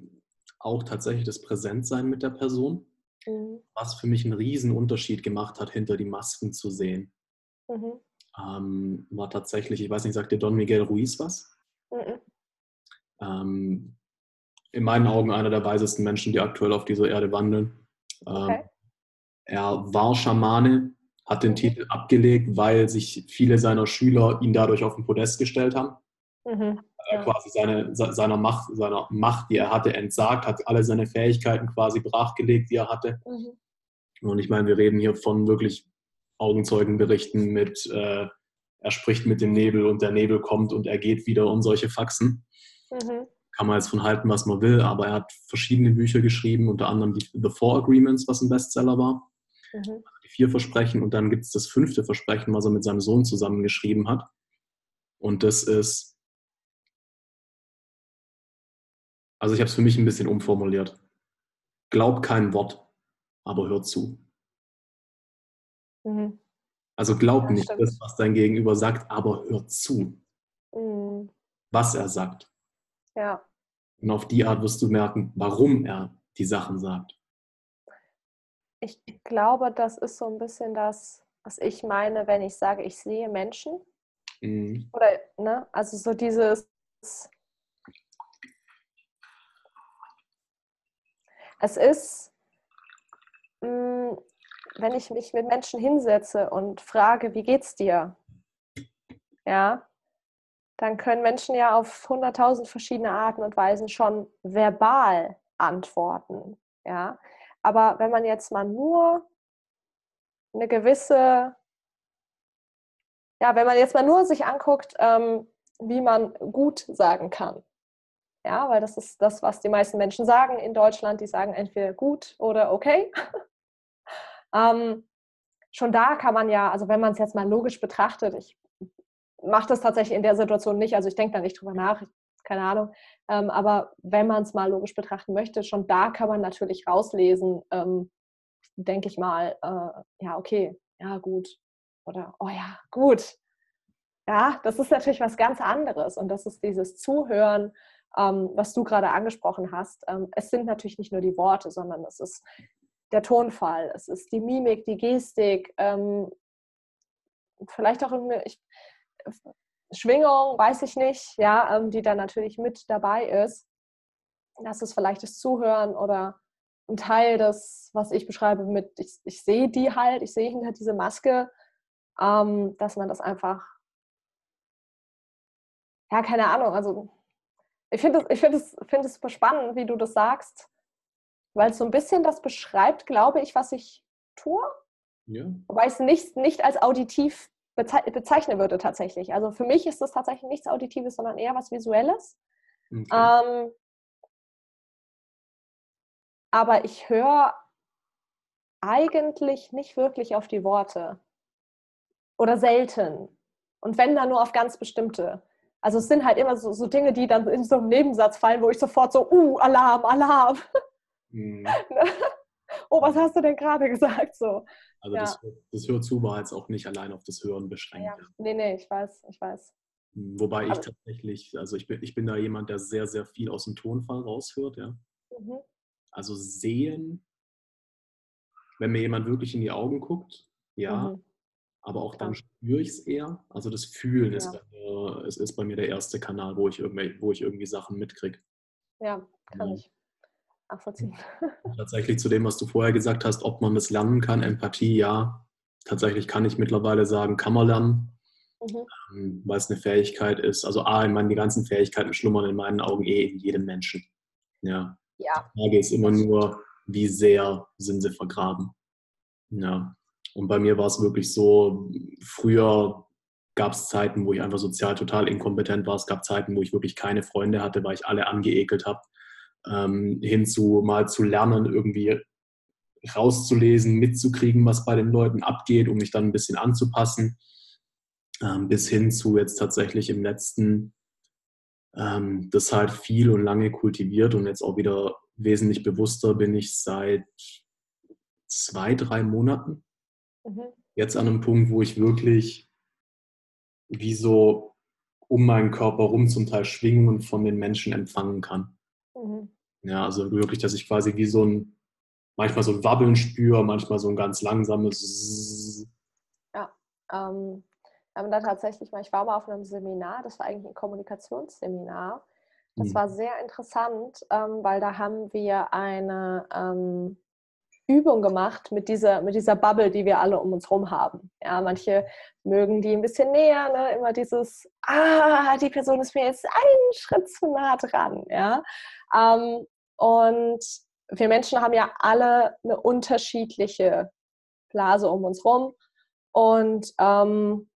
auch tatsächlich das Präsentsein mit der Person, mhm. was für mich einen riesen Unterschied gemacht hat, hinter die Masken zu sehen. Mhm. Ähm, war tatsächlich, ich weiß nicht, sagt dir Don Miguel Ruiz was? Mhm. Ähm, in meinen Augen einer der weisesten Menschen, die aktuell auf dieser Erde wandeln. Ähm, okay. Er war Schamane, hat den. Titel abgelegt, weil sich viele seiner Schüler ihn dadurch auf den Podest gestellt haben. Mhm. Ja. quasi seine, seiner, Macht, seiner Macht, die er hatte, entsagt, hat alle seine Fähigkeiten quasi brachgelegt, die er hatte. Mhm. Und ich meine, wir reden hier von wirklich Augenzeugenberichten mit, äh, er spricht mit dem Nebel und der Nebel kommt und er geht wieder und solche Faxen. Mhm. Kann man jetzt von halten, was man will, aber er hat verschiedene Bücher geschrieben, unter anderem die The Four Agreements, was ein Bestseller war. Mhm. Also die vier Versprechen und dann gibt es das fünfte Versprechen, was er mit seinem Sohn zusammengeschrieben hat. Und das ist, Also ich habe es für mich ein bisschen umformuliert. Glaub kein Wort, aber hör zu. Mhm. Also glaub ja, nicht stimmt. das, was dein Gegenüber sagt, aber hör zu, mhm. was er sagt. Ja. Und auf die Art wirst du merken, warum er die Sachen sagt. Ich glaube, das ist so ein bisschen das, was ich meine, wenn ich sage, ich sehe Menschen. Mhm. Oder, ne, also so dieses, es ist, mm, wenn ich mich mit Menschen hinsetze und frage, wie geht's dir? Ja, dann können Menschen ja auf hunderttausend verschiedene Arten und Weisen schon verbal antworten. Ja, aber wenn man jetzt mal nur eine gewisse, ja, wenn man jetzt mal nur sich anguckt, ähm, wie man gut sagen kann. Ja, weil das ist das, was die meisten Menschen sagen in Deutschland. Die sagen entweder gut oder okay. ähm, schon da kann man ja, also wenn man es jetzt mal logisch betrachtet, ich mache das tatsächlich in der Situation nicht, also ich denke da nicht drüber nach, keine Ahnung. Ähm, aber wenn man es mal logisch betrachten möchte, schon da kann man natürlich rauslesen, ähm, denke ich mal, äh, ja, okay, ja, gut. Oder, oh ja, gut. Ja, das ist natürlich was ganz anderes. Und das ist dieses Zuhören, ähm, was du gerade angesprochen hast. Ähm, es sind natürlich nicht nur die Worte, sondern es ist der Tonfall, es ist die Mimik, die Gestik, ähm, vielleicht auch ich, Schwingung, weiß ich nicht, ja, ähm, die dann natürlich mit dabei ist. Das ist vielleicht das Zuhören oder ein Teil des, was ich beschreibe mit, ich, ich sehe die halt, ich sehe hinter diese Maske, ähm, dass man das einfach, ja, keine Ahnung, also ich finde es find find super spannend, wie du das sagst, weil es so ein bisschen das beschreibt, glaube ich, was ich tue. Ja. Wobei ich es nicht, nicht als auditiv bezeichnen würde tatsächlich. Also für mich ist das tatsächlich nichts Auditives, sondern eher was Visuelles. Okay. Ähm, aber ich höre eigentlich nicht wirklich auf die Worte. Oder selten. Und wenn dann nur auf ganz bestimmte. Also es sind halt immer so, so Dinge, die dann in so einen Nebensatz fallen, wo ich sofort so, uh, Alarm, Alarm. Mhm. oh, was hast du denn gerade gesagt? So. Also ja. das, das Hör zu war jetzt auch nicht allein auf das Hören beschränkt. Ja. Nee, nee, ich weiß, ich weiß. Hm, wobei ich tatsächlich, also ich bin, ich bin da jemand, der sehr, sehr viel aus dem Tonfall raushört, ja. Mhm. Also sehen, wenn mir jemand wirklich in die Augen guckt, ja. Mhm. Aber auch dann spüre ich es eher. Also das Fühlen ja. ist, bei mir, ist, ist bei mir der erste Kanal, wo ich irgendwie, wo ich irgendwie Sachen mitkriege. Ja, kann ich nachvollziehen. Tatsächlich zu dem, was du vorher gesagt hast, ob man das lernen kann, Empathie, ja. Tatsächlich kann ich mittlerweile sagen, kann man lernen, mhm. Ähm, weil es eine Fähigkeit ist. Also A, ich meine, die ganzen Fähigkeiten schlummern in meinen Augen eh in jedem Menschen. Ja. ja. Die Frage ist immer nur, wie sehr sind sie vergraben. Ja. Und bei mir war es wirklich so, früher gab es Zeiten, wo ich einfach sozial total inkompetent war. Es gab Zeiten, wo ich wirklich keine Freunde hatte, weil ich alle angeekelt habe ähm, hinzu mal zu lernen, irgendwie rauszulesen, mitzukriegen, was bei den Leuten abgeht, um mich dann ein bisschen anzupassen, ähm, bis hin zu jetzt tatsächlich im letzten ähm, das halt viel und lange kultiviert und jetzt auch wieder wesentlich bewusster bin ich seit zwei, drei Monaten. Mhm. Jetzt an einem Punkt, wo ich wirklich wie so um meinen Körper rum zum Teil Schwingungen von den Menschen empfangen kann. Mhm. Ja, also wirklich, dass ich quasi wie so ein, manchmal so ein Wabbeln spüre, manchmal so ein ganz langsames. Ja, ähm, wir haben da tatsächlich mal, ich war mal auf einem Seminar, das war eigentlich ein Kommunikationsseminar. Das mhm. war sehr interessant, ähm, weil da haben wir eine ähm, Übung gemacht mit dieser, mit dieser Bubble, die wir alle um uns herum haben. Ja, manche mögen die ein bisschen näher, ne? immer dieses, ah, die Person ist mir jetzt einen Schritt zu nah dran. Ja? Ähm, und wir Menschen haben ja alle eine unterschiedliche Blase um uns rum und ähm,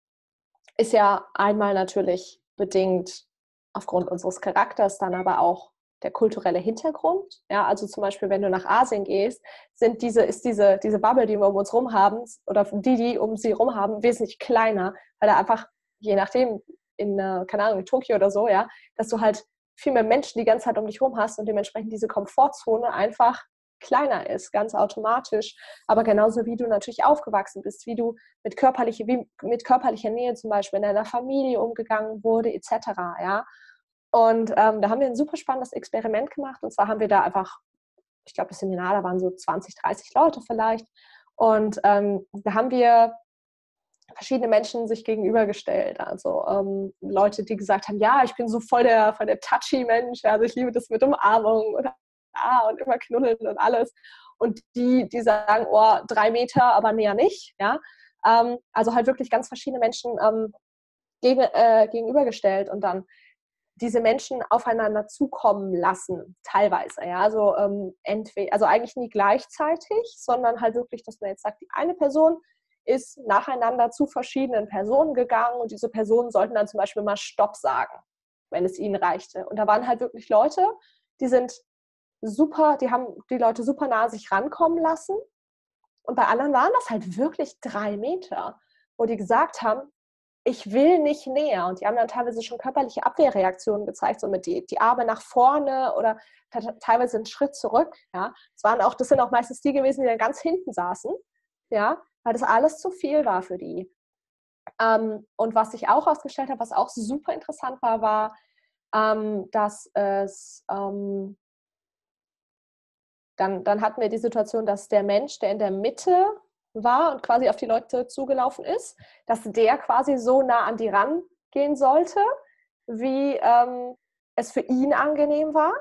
ist ja einmal natürlich bedingt aufgrund unseres Charakters, dann aber auch der kulturelle Hintergrund. Ja, also zum Beispiel, wenn du nach Asien gehst, sind diese, ist diese, diese Bubble, die wir um uns rum haben, oder die, die um sie rum haben, wesentlich kleiner, weil da einfach, je nachdem, in, keine Ahnung, in Tokio oder so, ja, dass du halt viel mehr Menschen die ganze Zeit um dich herum hast und dementsprechend diese Komfortzone einfach kleiner ist, ganz automatisch. Aber genauso wie du natürlich aufgewachsen bist, wie du mit körperlicher, wie mit körperlicher Nähe zum Beispiel in deiner Familie umgegangen wurde, etc. Ja? Und ähm, da haben wir ein super spannendes Experiment gemacht. Und zwar haben wir da einfach, ich glaube, das Seminar, da waren so 20, 30 Leute vielleicht. Und ähm, da haben wir verschiedene Menschen sich gegenübergestellt. Also ähm, Leute, die gesagt haben, ja, ich bin so voll der, voll der touchy Mensch, also ich liebe das mit Umarmung oder ah, und immer knuddeln und alles. Und die, die sagen, oh, drei Meter, aber näher nicht. Ja? Ähm, also halt wirklich ganz verschiedene Menschen ähm, gegen, äh, gegenübergestellt und dann diese Menschen aufeinander zukommen lassen, teilweise. Ja? Also, ähm, entweder, also eigentlich nie gleichzeitig, sondern halt wirklich, dass man jetzt sagt, die eine Person ist nacheinander zu verschiedenen Personen gegangen und diese Personen sollten dann zum Beispiel mal Stopp sagen, wenn es ihnen reichte. Und da waren halt wirklich Leute, die sind super, die haben die Leute super nah sich rankommen lassen. Und bei anderen waren das halt wirklich drei Meter, wo die gesagt haben, ich will nicht näher. Und die haben dann teilweise schon körperliche Abwehrreaktionen gezeigt, so mit die, die Arme nach vorne oder teilweise einen Schritt zurück. Ja. Das, waren auch, das sind auch meistens die gewesen, die dann ganz hinten saßen, ja, weil das alles zu viel war für die. Ähm, und was ich auch ausgestellt habe, was auch super interessant war, war, ähm, dass es ähm, dann, dann hatten wir die Situation, dass der Mensch, der in der Mitte war und quasi auf die Leute zugelaufen ist, dass der quasi so nah an die rangehen sollte, wie ähm, es für ihn angenehm war,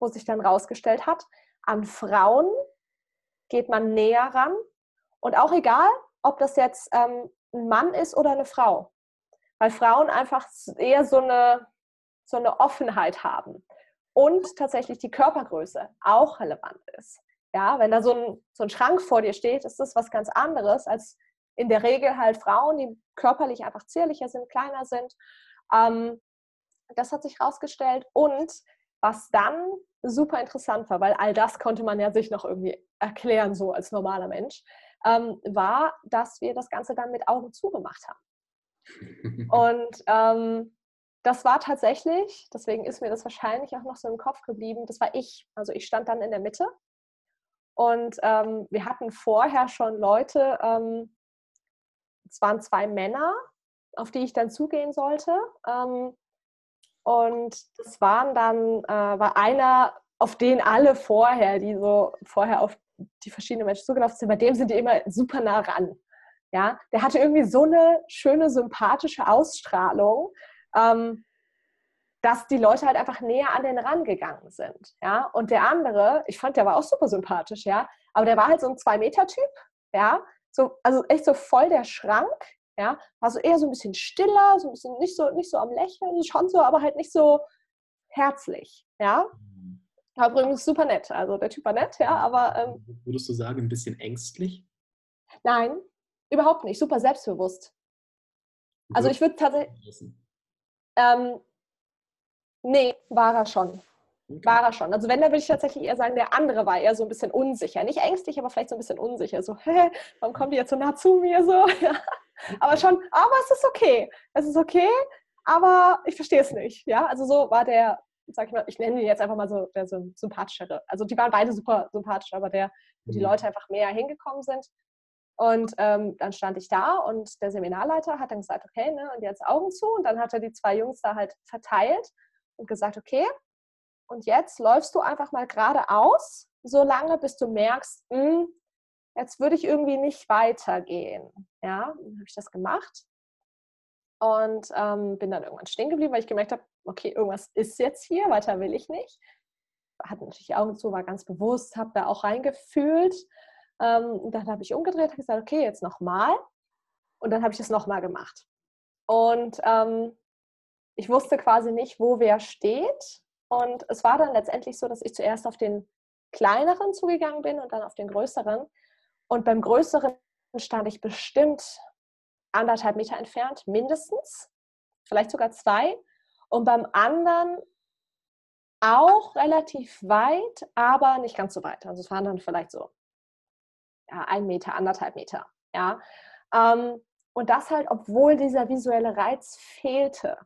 wo sich dann rausgestellt hat, an Frauen geht man näher ran und auch egal, ob das jetzt ähm, ein Mann ist oder eine Frau, weil Frauen einfach eher so eine, so eine Offenheit haben und tatsächlich die Körpergröße auch relevant ist. Ja, wenn da so ein, so ein Schrank vor dir steht, ist das was ganz anderes als in der Regel halt Frauen, die körperlich einfach zierlicher sind, kleiner sind. Ähm, das hat sich herausgestellt. Und was dann super interessant war, weil all das konnte man ja sich noch irgendwie erklären, so als normaler Mensch, ähm, war, dass wir das Ganze dann mit Augen zugemacht haben. Und ähm, das war tatsächlich, deswegen ist mir das wahrscheinlich auch noch so im Kopf geblieben, das war ich. Also ich stand dann in der Mitte und ähm, wir hatten vorher schon Leute, ähm, es waren zwei Männer, auf die ich dann zugehen sollte. Ähm, und das waren dann, äh, war einer, auf den alle vorher, die so vorher auf die verschiedenen Menschen zugelaufen sind, bei dem sind die immer super nah ran. Ja, der hatte irgendwie so eine schöne, sympathische Ausstrahlung, ähm, dass die Leute halt einfach näher an den rangegangen sind. Ja? Und der andere, ich fand, der war auch super sympathisch, ja, aber der war halt so ein Zwei-Meter-Typ, ja, so, also echt so voll der Schrank, ja, war so eher so ein bisschen stiller, so ein bisschen nicht so, nicht so am Lächeln, schon so, aber halt nicht so herzlich, ja. War übrigens super nett, also der Typ war nett, ja, aber. Ähm, Würdest du sagen, ein bisschen ängstlich? Nein, überhaupt nicht, super selbstbewusst. Also ich würde tatsächlich. Ähm, nee, war er schon. Okay. War er schon. Also wenn, dann würde ich tatsächlich eher sagen, der andere war eher so ein bisschen unsicher. Nicht ängstlich, aber vielleicht so ein bisschen unsicher. So, hä, warum kommt die jetzt so nah zu mir? So, ja. Aber schon, aber es ist okay. Es ist okay, aber ich verstehe es nicht. Ja, also so war der, sag ich mal, ich nenne ihn jetzt einfach mal so der so sympathischere. Also die waren beide super sympathisch, aber der, wo die mhm. Leute einfach mehr hingekommen sind. Und ähm, dann stand ich da und der Seminarleiter hat dann gesagt, okay, ne, und jetzt Augen zu. Und dann hat er die zwei Jungs da halt verteilt und gesagt, okay, und jetzt läufst du einfach mal geradeaus, so lange, bis du merkst, mh, hm, jetzt würde ich irgendwie nicht weitergehen. Ja, dann habe ich das gemacht und ähm, bin dann irgendwann stehen geblieben, weil ich gemerkt habe, okay, irgendwas ist jetzt hier, weiter will ich nicht. Hatte natürlich die Augen zu, war ganz bewusst, habe da auch reingefühlt ähm, dann habe ich umgedreht, habe gesagt, okay, jetzt nochmal. Und dann habe ich es nochmal gemacht. Und ähm, ich wusste quasi nicht, wo wer steht. Und es war dann letztendlich so, dass ich zuerst auf den kleineren zugegangen bin und dann auf den größeren. Und beim größeren stand ich bestimmt anderthalb Meter entfernt, mindestens, vielleicht sogar zwei. Und beim anderen auch relativ weit, aber nicht ganz so weit. Also es waren dann vielleicht so ja, ein Meter, anderthalb Meter. Ja? Ähm, und das halt, obwohl dieser visuelle Reiz fehlte.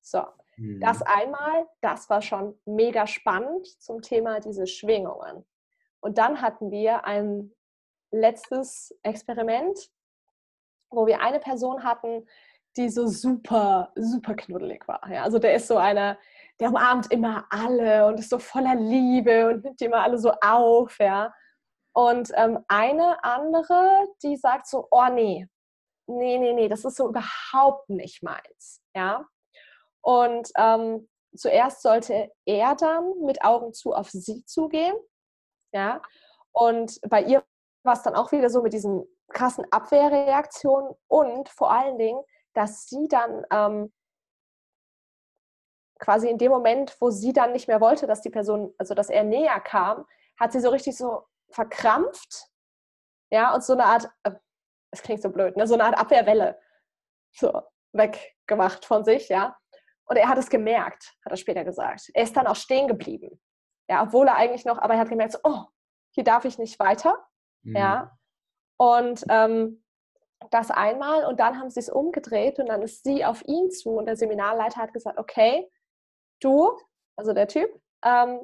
So, Mhm. Das einmal, das war schon mega spannend zum Thema diese Schwingungen. Und dann hatten wir ein letztes Experiment, wo wir eine Person hatten, die so super, super knuddelig war. Ja, also der ist so einer, der umarmt immer alle und ist so voller Liebe und nimmt die immer alle so auf, ja. Und ähm, eine andere, die sagt so, oh nee, nee, nee, nee, das ist so überhaupt nicht meins, ja. Und ähm, zuerst sollte er dann mit Augen zu auf sie zugehen, ja. Und bei ihr war es dann auch wieder so mit diesen krassen Abwehrreaktionen und vor allen Dingen, dass sie dann ähm, quasi in dem Moment, wo sie dann nicht mehr wollte, dass die Person, also dass er näher kam, hat sie so richtig so verkrampft, ja, und so eine Art, es äh, klingt so blöd, ne, so eine Art Abwehrwelle so weggemacht von sich, ja. Und er hat es gemerkt, hat er später gesagt. Er ist dann auch stehen geblieben, ja, obwohl er eigentlich noch, aber er hat gemerkt, so, oh, hier darf ich nicht weiter, mhm. ja. Und ähm, das einmal und dann haben sie es umgedreht und dann ist sie auf ihn zu und der Seminarleiter hat gesagt, okay, du, also der Typ, ähm,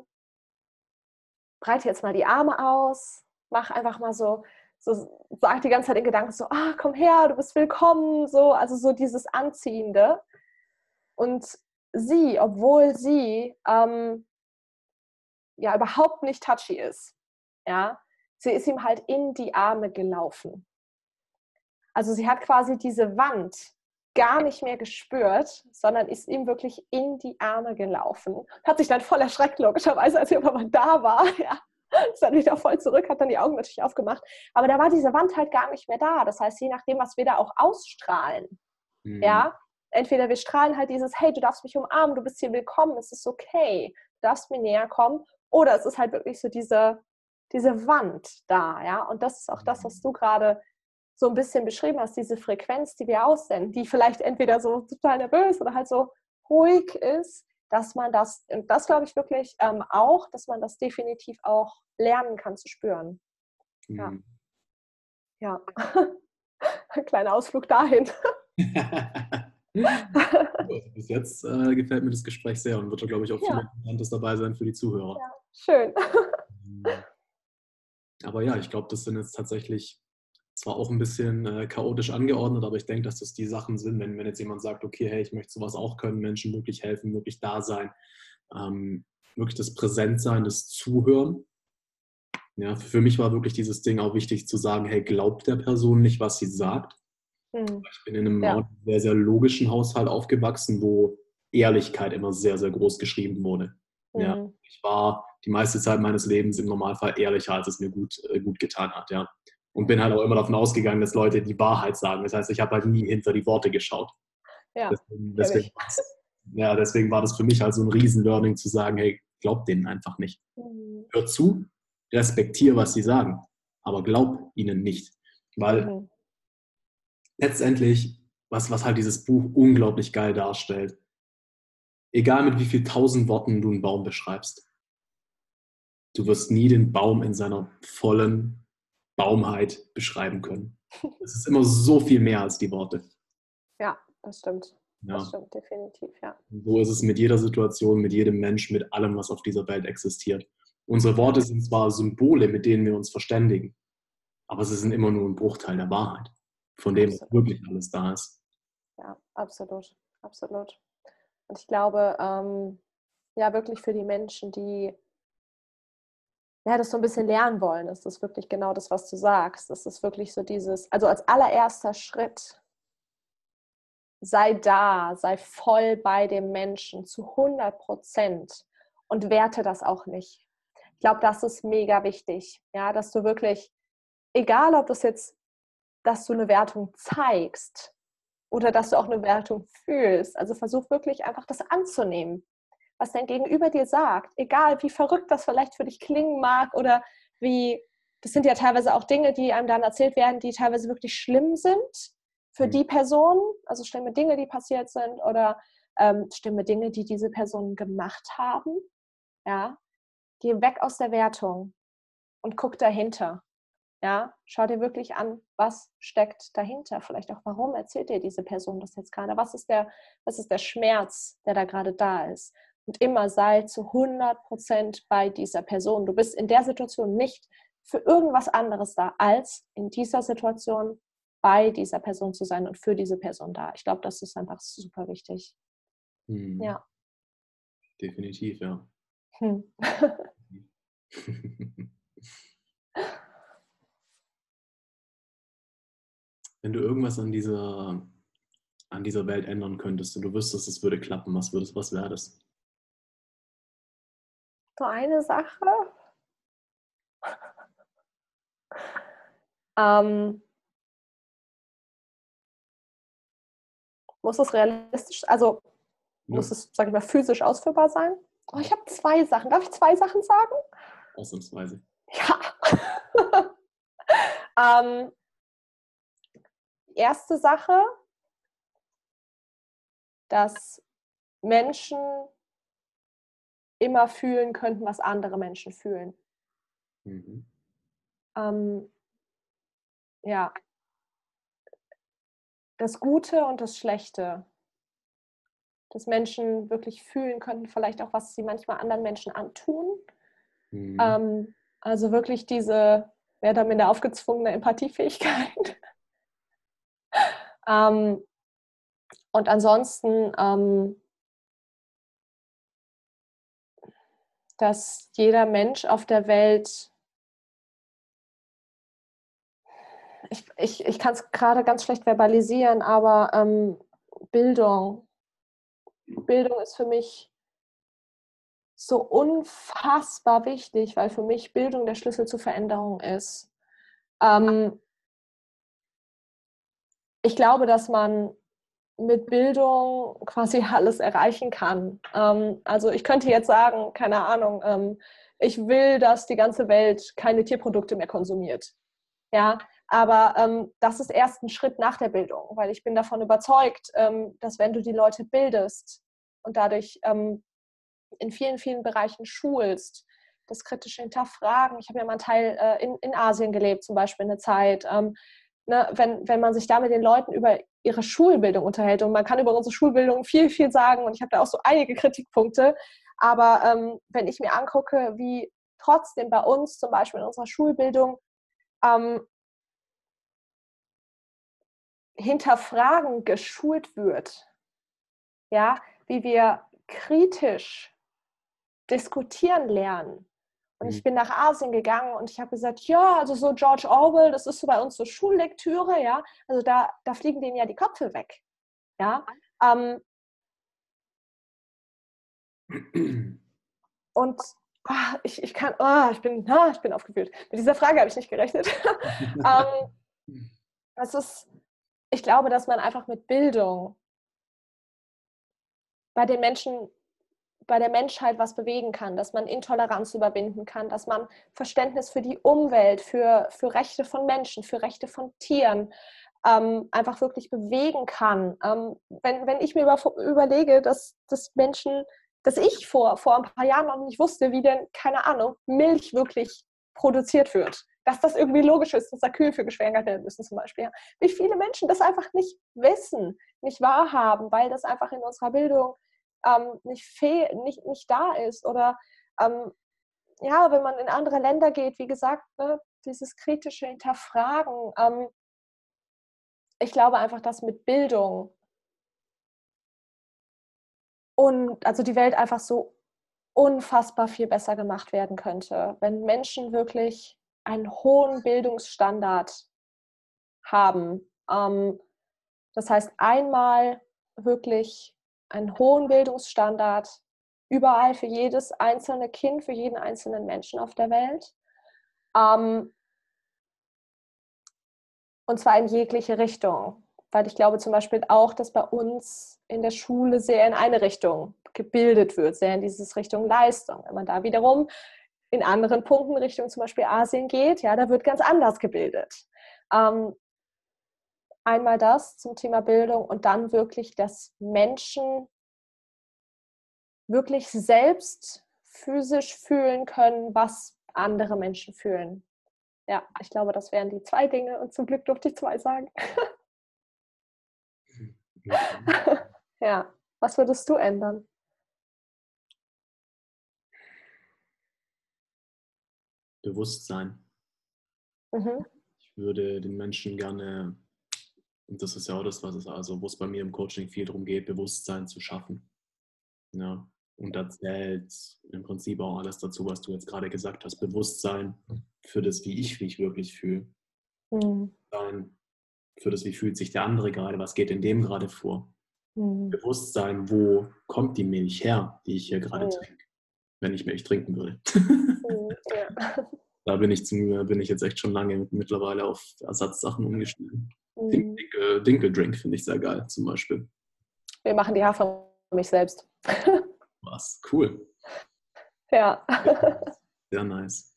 breite jetzt mal die Arme aus, mach einfach mal so, so sag die ganze Zeit in Gedanken so, ah, komm her, du bist willkommen, so, also so dieses Anziehende. Und sie, obwohl sie ähm, ja überhaupt nicht touchy ist, ja, sie ist ihm halt in die Arme gelaufen. Also sie hat quasi diese Wand gar nicht mehr gespürt, sondern ist ihm wirklich in die Arme gelaufen. Hat sich dann voll erschreckt, logischerweise, als er mal da war. Ja. Ist dann wieder voll zurück, hat dann die Augen natürlich aufgemacht. Aber da war diese Wand halt gar nicht mehr da. Das heißt, je nachdem, was wir da auch ausstrahlen, mhm. ja, entweder wir strahlen halt dieses, hey, du darfst mich umarmen, du bist hier willkommen, es ist okay, du darfst mir näher kommen. Oder es ist halt wirklich so diese, diese Wand da, ja. Und das ist auch das, was mhm. du gerade so ein bisschen beschrieben hast, diese Frequenz, die wir aussenden, die vielleicht entweder so total nervös oder halt so ruhig ist, dass man das, und das glaube ich wirklich ähm, auch, dass man das definitiv auch lernen kann zu spüren. Ja. Mhm. Ja. Ein kleiner Ausflug dahin. also bis jetzt äh, gefällt mir das Gespräch sehr und wird, glaube ich, auch viel ja. Interessantes dabei sein für die Zuhörer. Ja, schön. Aber ja, ich glaube, das sind jetzt tatsächlich zwar auch ein bisschen äh, chaotisch angeordnet, aber ich denke, dass das die Sachen sind, wenn, wenn jetzt jemand sagt, okay, hey, ich möchte sowas auch können, Menschen wirklich helfen, wirklich da sein, ähm, wirklich das Präsentsein, das Zuhören. Ja, für mich war wirklich dieses Ding auch wichtig zu sagen, hey, glaubt der Person nicht, was sie sagt. Mhm. Ich bin in einem ja. sehr, sehr logischen Haushalt aufgewachsen, wo Ehrlichkeit immer sehr, sehr groß geschrieben wurde. Mhm. Ja, ich war die meiste Zeit meines Lebens im Normalfall ehrlicher, als es mir gut, äh, gut getan hat. Ja und bin halt auch immer davon ausgegangen, dass Leute die Wahrheit sagen. Das heißt, ich habe halt nie hinter die Worte geschaut. Ja, deswegen, deswegen, ja, deswegen war das für mich halt so ein Riesen-Learning zu sagen, hey, glaub denen einfach nicht. Mhm. Hör zu, respektiere, was sie sagen, aber glaub ihnen nicht. Weil mhm. letztendlich, was, was halt dieses Buch unglaublich geil darstellt, egal mit wie viel tausend Worten du einen Baum beschreibst, du wirst nie den Baum in seiner vollen Baumheit beschreiben können. Es ist immer so viel mehr als die Worte. Ja, das stimmt. Ja. Das stimmt definitiv, ja. So ist es mit jeder Situation, mit jedem Mensch, mit allem, was auf dieser Welt existiert. Unsere Worte sind zwar Symbole, mit denen wir uns verständigen, aber sie sind immer nur ein Bruchteil der Wahrheit, von dem absolut. wirklich alles da ist. Ja, absolut, absolut. Und ich glaube, ähm, ja, wirklich für die Menschen, die ja, das so ein bisschen lernen wollen, ist das wirklich genau das, was du sagst. Das ist wirklich so dieses, also als allererster Schritt, sei da, sei voll bei dem Menschen zu 100 Prozent und werte das auch nicht. Ich glaube, das ist mega wichtig, ja, dass du wirklich, egal ob das jetzt, dass du eine Wertung zeigst oder dass du auch eine Wertung fühlst, also versuch wirklich einfach das anzunehmen was dein Gegenüber dir sagt, egal wie verrückt das vielleicht für dich klingen mag oder wie, das sind ja teilweise auch Dinge, die einem dann erzählt werden, die teilweise wirklich schlimm sind für mhm. die Person, also schlimme Dinge, die passiert sind oder ähm, schlimme Dinge, die diese Personen gemacht haben. Ja, geh weg aus der Wertung und guck dahinter. Ja, schau dir wirklich an, was steckt dahinter. Vielleicht auch, warum erzählt dir diese Person das jetzt gerade? Was ist der, was ist der Schmerz, der da gerade da ist? Und immer sei zu 100 Prozent bei dieser Person. Du bist in der Situation nicht für irgendwas anderes da, als in dieser Situation bei dieser Person zu sein und für diese Person da. Ich glaube, das ist einfach super wichtig. Hm. Ja. Definitiv, ja. Hm. Wenn du irgendwas an dieser, an dieser Welt ändern könntest und du wüsstest, es würde klappen, was würdest, was wäre das? So eine Sache. ähm, muss es realistisch, also ja. muss es, sag ich mal, physisch ausführbar sein? Oh, ich habe zwei Sachen. Darf ich zwei Sachen sagen? Ausnahmsweise. Ja. ähm, erste Sache, dass Menschen immer fühlen könnten, was andere Menschen fühlen. Mhm. Ähm, ja. Das Gute und das Schlechte. Dass Menschen wirklich fühlen könnten, vielleicht auch, was sie manchmal anderen Menschen antun. Mhm. Ähm, also wirklich diese, mehr oder minder aufgezwungene Empathiefähigkeit. Ähm, und ansonsten, dass jeder Mensch auf der Welt, ich, ich, ich kann es gerade ganz schlecht verbalisieren, aber ähm, Bildung, Bildung ist für mich so unfassbar wichtig, weil für mich Bildung der Schlüssel zur Veränderung ist. Ähm, ich glaube, dass man mit Bildung quasi alles erreichen kann. Ähm, also ich könnte jetzt sagen, keine Ahnung, ähm, ich will, dass die ganze Welt keine Tierprodukte mehr konsumiert. Ja, aber ähm, das ist erst ein Schritt nach der Bildung, weil ich bin davon überzeugt, ähm, dass wenn du die Leute bildest und dadurch ähm, in vielen, vielen Bereichen schulst, das kritische Hinterfragen. Ich habe ja mal einen Teil äh, in, in Asien gelebt, zum Beispiel eine Zeit. Ähm, ne, wenn, wenn man sich da mit den Leuten über ihre Schulbildung unterhält. Und man kann über unsere Schulbildung viel, viel sagen und ich habe da auch so einige Kritikpunkte. Aber ähm, wenn ich mir angucke, wie trotzdem bei uns zum Beispiel in unserer Schulbildung ähm, hinterfragen geschult wird, ja, wie wir kritisch diskutieren lernen, und ich mhm. bin nach Asien gegangen und ich habe gesagt, ja, also so George Orwell, das ist so bei uns so Schullektüre, ja. Also da, da fliegen denen ja die Köpfe weg. Ja. Ähm, und oh, ich, ich kann, oh, ich bin, oh, ich bin aufgewühlt. Mit dieser Frage habe ich nicht gerechnet. ähm, es ist, ich glaube, dass man einfach mit Bildung bei den Menschen bei der Menschheit was bewegen kann, dass man Intoleranz überwinden kann, dass man Verständnis für die Umwelt, für, für Rechte von Menschen, für Rechte von Tieren ähm, einfach wirklich bewegen kann. Ähm, wenn, wenn ich mir über, überlege, dass, dass Menschen, dass ich vor, vor ein paar Jahren noch nicht wusste, wie denn, keine Ahnung, Milch wirklich produziert wird. Dass das irgendwie logisch ist, dass da Kühe für geschwängert werden müssen zum Beispiel. Wie viele Menschen das einfach nicht wissen, nicht wahrhaben, weil das einfach in unserer Bildung ähm, nicht, fehl, nicht, nicht da ist. Oder ähm, ja, wenn man in andere Länder geht, wie gesagt, ne, dieses kritische Hinterfragen. Ähm, ich glaube einfach, dass mit Bildung und also die Welt einfach so unfassbar viel besser gemacht werden könnte, wenn Menschen wirklich einen hohen Bildungsstandard haben. Ähm, das heißt, einmal wirklich einen hohen Bildungsstandard überall für jedes einzelne Kind, für jeden einzelnen Menschen auf der Welt. Ähm, und zwar in jegliche Richtung. Weil ich glaube zum Beispiel auch, dass bei uns in der Schule sehr in eine Richtung gebildet wird, sehr in diese Richtung Leistung. Wenn man da wiederum in anderen Punkten Richtung zum Beispiel Asien geht, ja, da wird ganz anders gebildet. Ähm, einmal das zum Thema Bildung und dann wirklich, dass Menschen wirklich selbst physisch fühlen können, was andere Menschen fühlen. ja, ich glaube, das wären die zwei Dinge und zum Glück durfte ich zwei sagen. ja, was würdest du ändern? Bewusstsein. Mhm. Ich würde den Menschen gerne, und das ist ja auch das, was es also, wo es bei mir im Coaching viel darum geht, Bewusstsein zu schaffen. Ja. Und da zählt im Prinzip auch alles dazu, was du jetzt gerade gesagt hast. Bewusstsein für das, wie ich mich wirklich fühle. Mhm. Für das, wie fühlt sich der andere gerade, was geht in dem gerade vor. Mhm. Bewusstsein, wo kommt die Milch her, die ich hier gerade mhm. trinke, wenn ich Milch trinken würde. Mhm, ja. Da bin ich, zum, bin ich jetzt echt schon lange mittlerweile auf Ersatzsachen umgestiegen. Mhm. Dinkel, Dinkeldrink finde ich sehr geil zum Beispiel. Wir machen die Hafermilch selbst. Was? Cool. Ja. Sehr nice.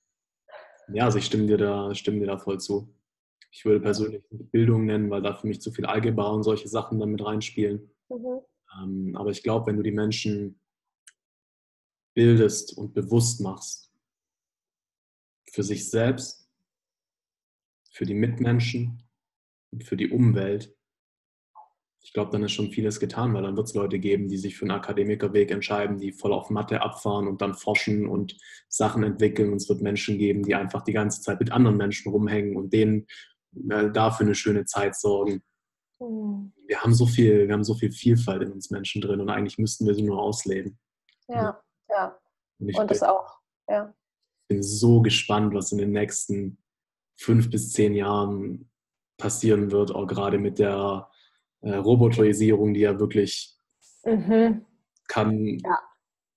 Ja, also ich stimme dir da, stimme dir da voll zu. Ich würde persönlich Bildung nennen, weil da für mich zu viel Algebra und solche Sachen damit reinspielen. Mhm. Ähm, aber ich glaube, wenn du die Menschen bildest und bewusst machst, für sich selbst, für die Mitmenschen für die Umwelt, ich glaube, dann ist schon vieles getan, weil dann wird es Leute geben, die sich für einen Akademikerweg entscheiden, die voll auf Mathe abfahren und dann forschen und Sachen entwickeln. Und es wird Menschen geben, die einfach die ganze Zeit mit anderen Menschen rumhängen und denen äh, dafür eine schöne Zeit sorgen. Mhm. Wir haben so viel, wir haben so viel Vielfalt in uns Menschen drin und eigentlich müssten wir sie nur ausleben. Ja, ja. Und, und das auch, ja. Ich bin so gespannt, was in den nächsten fünf bis zehn Jahren passieren wird, auch gerade mit der äh, Roboterisierung, die ja wirklich mhm. kann, ja.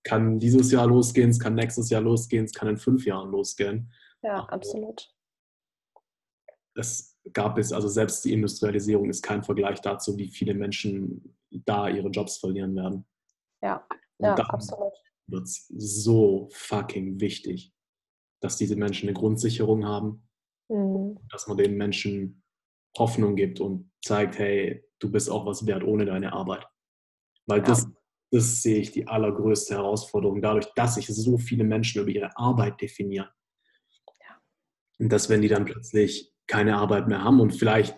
kann dieses Jahr losgehen, es kann nächstes Jahr losgehen, es kann in fünf Jahren losgehen. Ja, Aber absolut. Es gab es, also selbst die Industrialisierung ist kein Vergleich dazu, wie viele Menschen da ihre Jobs verlieren werden. Ja, ja absolut. Wird es so fucking wichtig, dass diese Menschen eine Grundsicherung haben, mhm. dass man den Menschen Hoffnung gibt und zeigt, hey, du bist auch was wert ohne deine Arbeit. Weil ja. das, das sehe ich die allergrößte Herausforderung, dadurch, dass sich so viele Menschen über ihre Arbeit definieren. Ja. Und dass, wenn die dann plötzlich keine Arbeit mehr haben und vielleicht,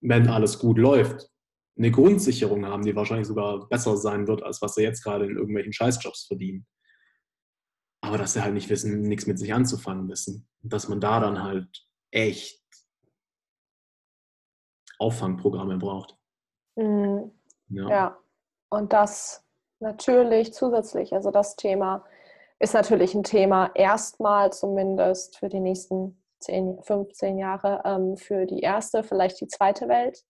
wenn alles gut läuft, eine Grundsicherung haben, die wahrscheinlich sogar besser sein wird, als was sie jetzt gerade in irgendwelchen Scheißjobs verdienen. Aber dass sie halt nicht wissen, nichts mit sich anzufangen wissen. Und dass man da dann halt echt Auffangprogramme braucht. Mhm. Ja. ja, und das natürlich zusätzlich, also das Thema ist natürlich ein Thema erstmal zumindest für die nächsten 10, 15 Jahre ähm, für die erste, vielleicht die zweite Welt.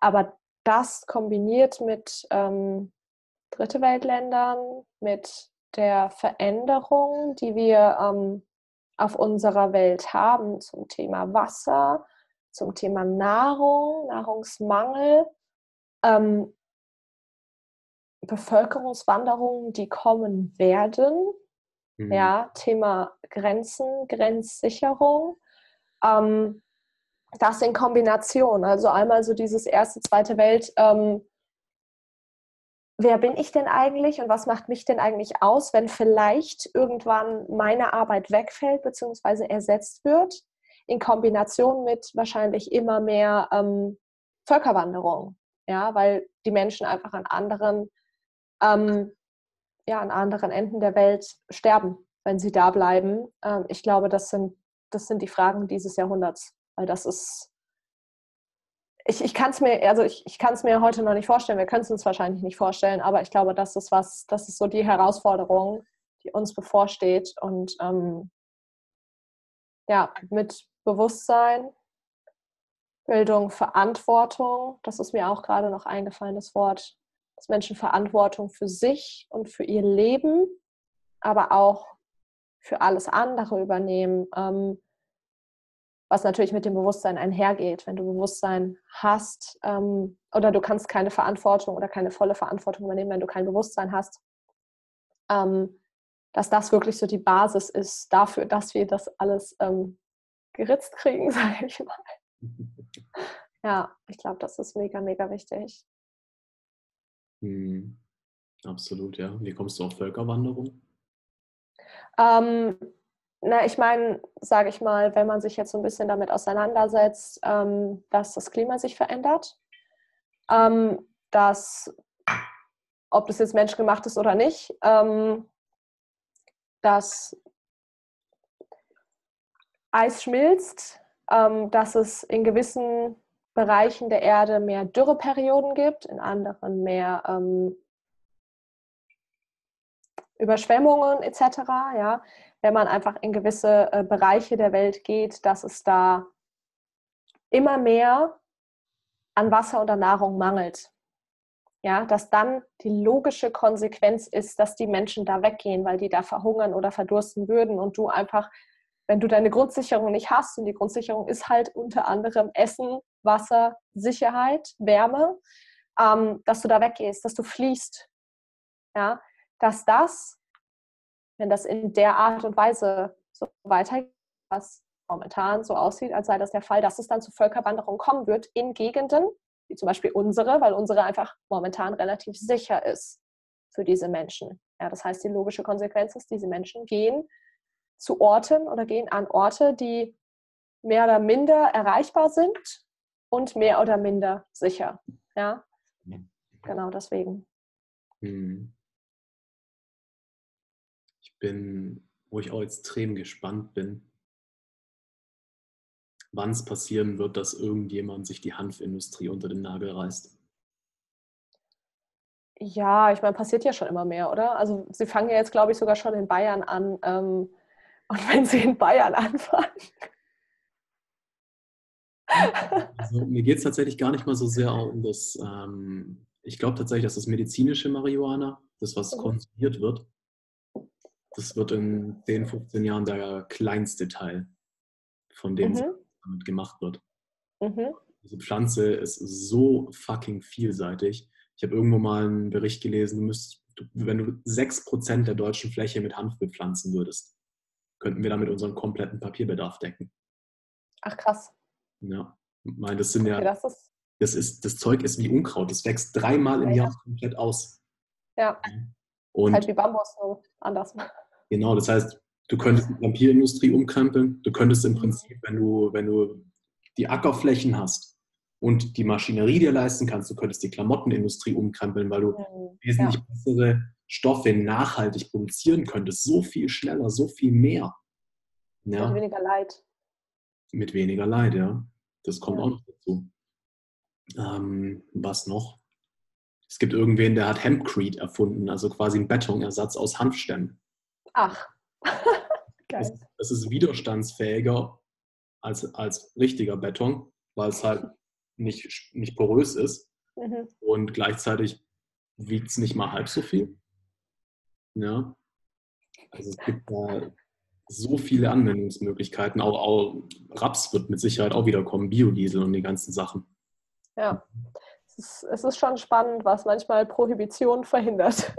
Aber das kombiniert mit ähm, Dritte Weltländern, mit der Veränderung, die wir ähm, auf unserer Welt haben zum Thema Wasser, zum Thema Nahrung, Nahrungsmangel, ähm, Bevölkerungswanderungen, die kommen werden. Mhm. Ja, Thema Grenzen, Grenzsicherung. Ähm, das in Kombination. Also einmal so dieses erste, zweite Welt. Ähm, wer bin ich denn eigentlich und was macht mich denn eigentlich aus, wenn vielleicht irgendwann meine Arbeit wegfällt bzw. ersetzt wird? In Kombination mit wahrscheinlich immer mehr ähm, Völkerwanderung, ja, weil die Menschen einfach an anderen, ähm, ja, an anderen Enden der Welt sterben, wenn sie da bleiben. Ähm, ich glaube, das sind, das sind die Fragen dieses Jahrhunderts, weil das ist, ich, ich kann es mir, also ich, ich kann es mir heute noch nicht vorstellen, wir können es uns wahrscheinlich nicht vorstellen, aber ich glaube, das ist was, das ist so die Herausforderung, die uns bevorsteht und ähm, ja, mit Bewusstsein, Bildung, Verantwortung. Das ist mir auch gerade noch eingefallen, das Wort, dass Menschen Verantwortung für sich und für ihr Leben, aber auch für alles andere übernehmen, ähm, was natürlich mit dem Bewusstsein einhergeht. Wenn du Bewusstsein hast ähm, oder du kannst keine Verantwortung oder keine volle Verantwortung übernehmen, wenn du kein Bewusstsein hast, ähm, dass das wirklich so die Basis ist dafür, dass wir das alles ähm, geritzt kriegen, sage ich mal. Ja, ich glaube, das ist mega, mega wichtig. Hm, absolut, ja. Wie kommst du auf Völkerwanderung? Ähm, na, ich meine, sage ich mal, wenn man sich jetzt so ein bisschen damit auseinandersetzt, ähm, dass das Klima sich verändert, ähm, dass, ob das jetzt menschgemacht ist oder nicht, ähm, dass Eis schmilzt, ähm, dass es in gewissen Bereichen der Erde mehr Dürreperioden gibt, in anderen mehr ähm, Überschwemmungen etc. Ja, wenn man einfach in gewisse äh, Bereiche der Welt geht, dass es da immer mehr an Wasser und an Nahrung mangelt. Ja, dass dann die logische Konsequenz ist, dass die Menschen da weggehen, weil die da verhungern oder verdursten würden und du einfach, wenn du deine Grundsicherung nicht hast, und die Grundsicherung ist halt unter anderem Essen, Wasser, Sicherheit, Wärme, ähm, dass du da weggehst, dass du fließt. Ja, dass das, wenn das in der Art und Weise so weitergeht, was momentan so aussieht, als sei das der Fall, dass es dann zu Völkerwanderung kommen wird in Gegenden, wie zum Beispiel unsere, weil unsere einfach momentan relativ sicher ist für diese Menschen. Ja, das heißt, die logische Konsequenz ist, diese Menschen gehen zu Orten oder gehen an Orte, die mehr oder minder erreichbar sind und mehr oder minder sicher. Ja, genau deswegen. Hm. Ich bin, wo ich auch extrem gespannt bin, wann es passieren wird, dass irgendjemand sich die Hanfindustrie unter den Nagel reißt. Ja, ich meine, passiert ja schon immer mehr, oder? Also sie fangen ja jetzt, glaube ich, sogar schon in Bayern an. Ähm, und wenn sie in Bayern anfangen. Also, mir geht es tatsächlich gar nicht mal so sehr um das, ähm, ich glaube tatsächlich, dass das medizinische Marihuana, das, was mhm. konsumiert wird, das wird in 10, 15 Jahren der kleinste Teil von dem mhm damit gemacht wird. Mhm. Diese Pflanze ist so fucking vielseitig. Ich habe irgendwo mal einen Bericht gelesen, du müsst, wenn du 6% der deutschen Fläche mit Hanf bepflanzen würdest, könnten wir damit unseren kompletten Papierbedarf decken. Ach krass. Ja, ich meine, das sind okay, ja. Das, ist das, ist, das Zeug ist wie Unkraut. Das wächst dreimal im ja, Jahr komplett aus. Ja. Und halt wie Bambus, so anders. Genau, das heißt, Du könntest die Papierindustrie umkrempeln. Du könntest im Prinzip, wenn du, wenn du die Ackerflächen hast und die Maschinerie dir leisten kannst, du könntest die Klamottenindustrie umkrempeln, weil du mhm. wesentlich ja. bessere Stoffe nachhaltig produzieren könntest. So viel schneller, so viel mehr. Ja. Mit weniger Leid. Mit weniger Leid, ja. Das kommt ja. auch noch dazu. Ähm, was noch? Es gibt irgendwen, der hat Hempcrete erfunden, also quasi einen Betonersatz aus Hanfstämmen. Ach. es, es, ist widerstandsfähiger als, als richtiger Beton, weil es halt nicht, nicht porös ist. Mhm. Und gleichzeitig wiegt es nicht mal halb so viel. Ja. Also es gibt da so viele Anwendungsmöglichkeiten. Auch, auch Raps wird mit Sicherheit auch wieder kommen, Biodiesel und die ganzen Sachen. Ja, es ist, es ist schon spannend, was manchmal Prohibition verhindert.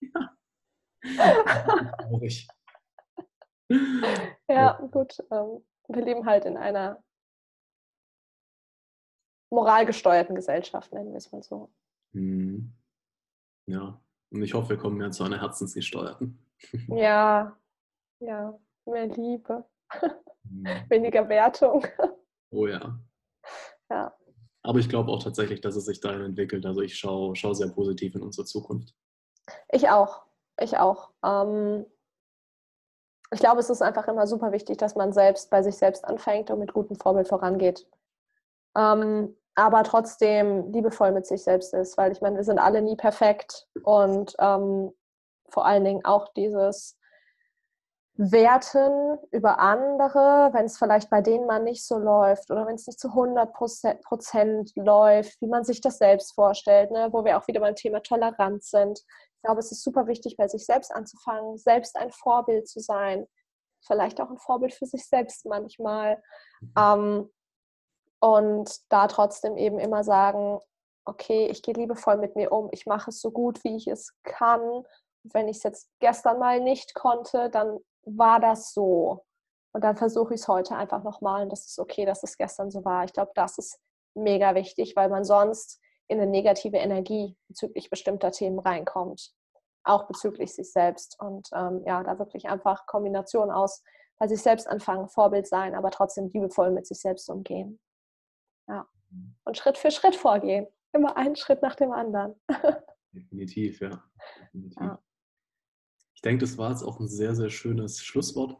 Ja. Traurig. ja, gut. Ähm, wir leben halt in einer moralgesteuerten Gesellschaft, nennen wir es mal so. Mhm. Ja, und ich hoffe, wir kommen ja zu einer herzensgesteuerten. ja, ja, mehr Liebe, mhm. weniger Wertung. Oh ja. Ja. Aber ich glaube auch tatsächlich, dass es sich dahin entwickelt. Also ich schaue schau sehr positiv in unsere Zukunft. Ich auch. Ich auch. Ähm, ich glaube, es ist einfach immer super wichtig, dass man selbst bei sich selbst anfängt und mit gutem Vorbild vorangeht. Ähm, aber trotzdem liebevoll mit sich selbst ist, weil ich meine, wir sind alle nie perfekt und ähm, vor allen Dingen auch dieses Werten über andere, wenn es vielleicht bei denen mal nicht so läuft oder wenn es nicht zu 100 Prozent läuft, wie man sich das selbst vorstellt, ne? wo wir auch wieder beim Thema Toleranz sind. Ich glaube, es ist super wichtig, bei sich selbst anzufangen, selbst ein Vorbild zu sein. Vielleicht auch ein Vorbild für sich selbst manchmal. Mhm. Ähm, und da trotzdem eben immer sagen, okay, ich gehe liebevoll mit mir um, ich mache es so gut, wie ich es kann. Wenn ich es jetzt gestern mal nicht konnte, dann war das so. Und dann versuche ich es heute einfach nochmal und das ist okay, dass es gestern so war. Ich glaube, das ist mega wichtig, weil man sonst in eine negative Energie bezüglich bestimmter Themen reinkommt, auch bezüglich sich selbst. Und ähm, ja, da wirklich einfach Kombination aus bei sich selbst anfangen, Vorbild sein, aber trotzdem liebevoll mit sich selbst umgehen. Ja. Und Schritt für Schritt vorgehen. Immer einen Schritt nach dem anderen. Definitiv, ja. Definitiv. ja. Ich denke, das war jetzt auch ein sehr, sehr schönes Schlusswort.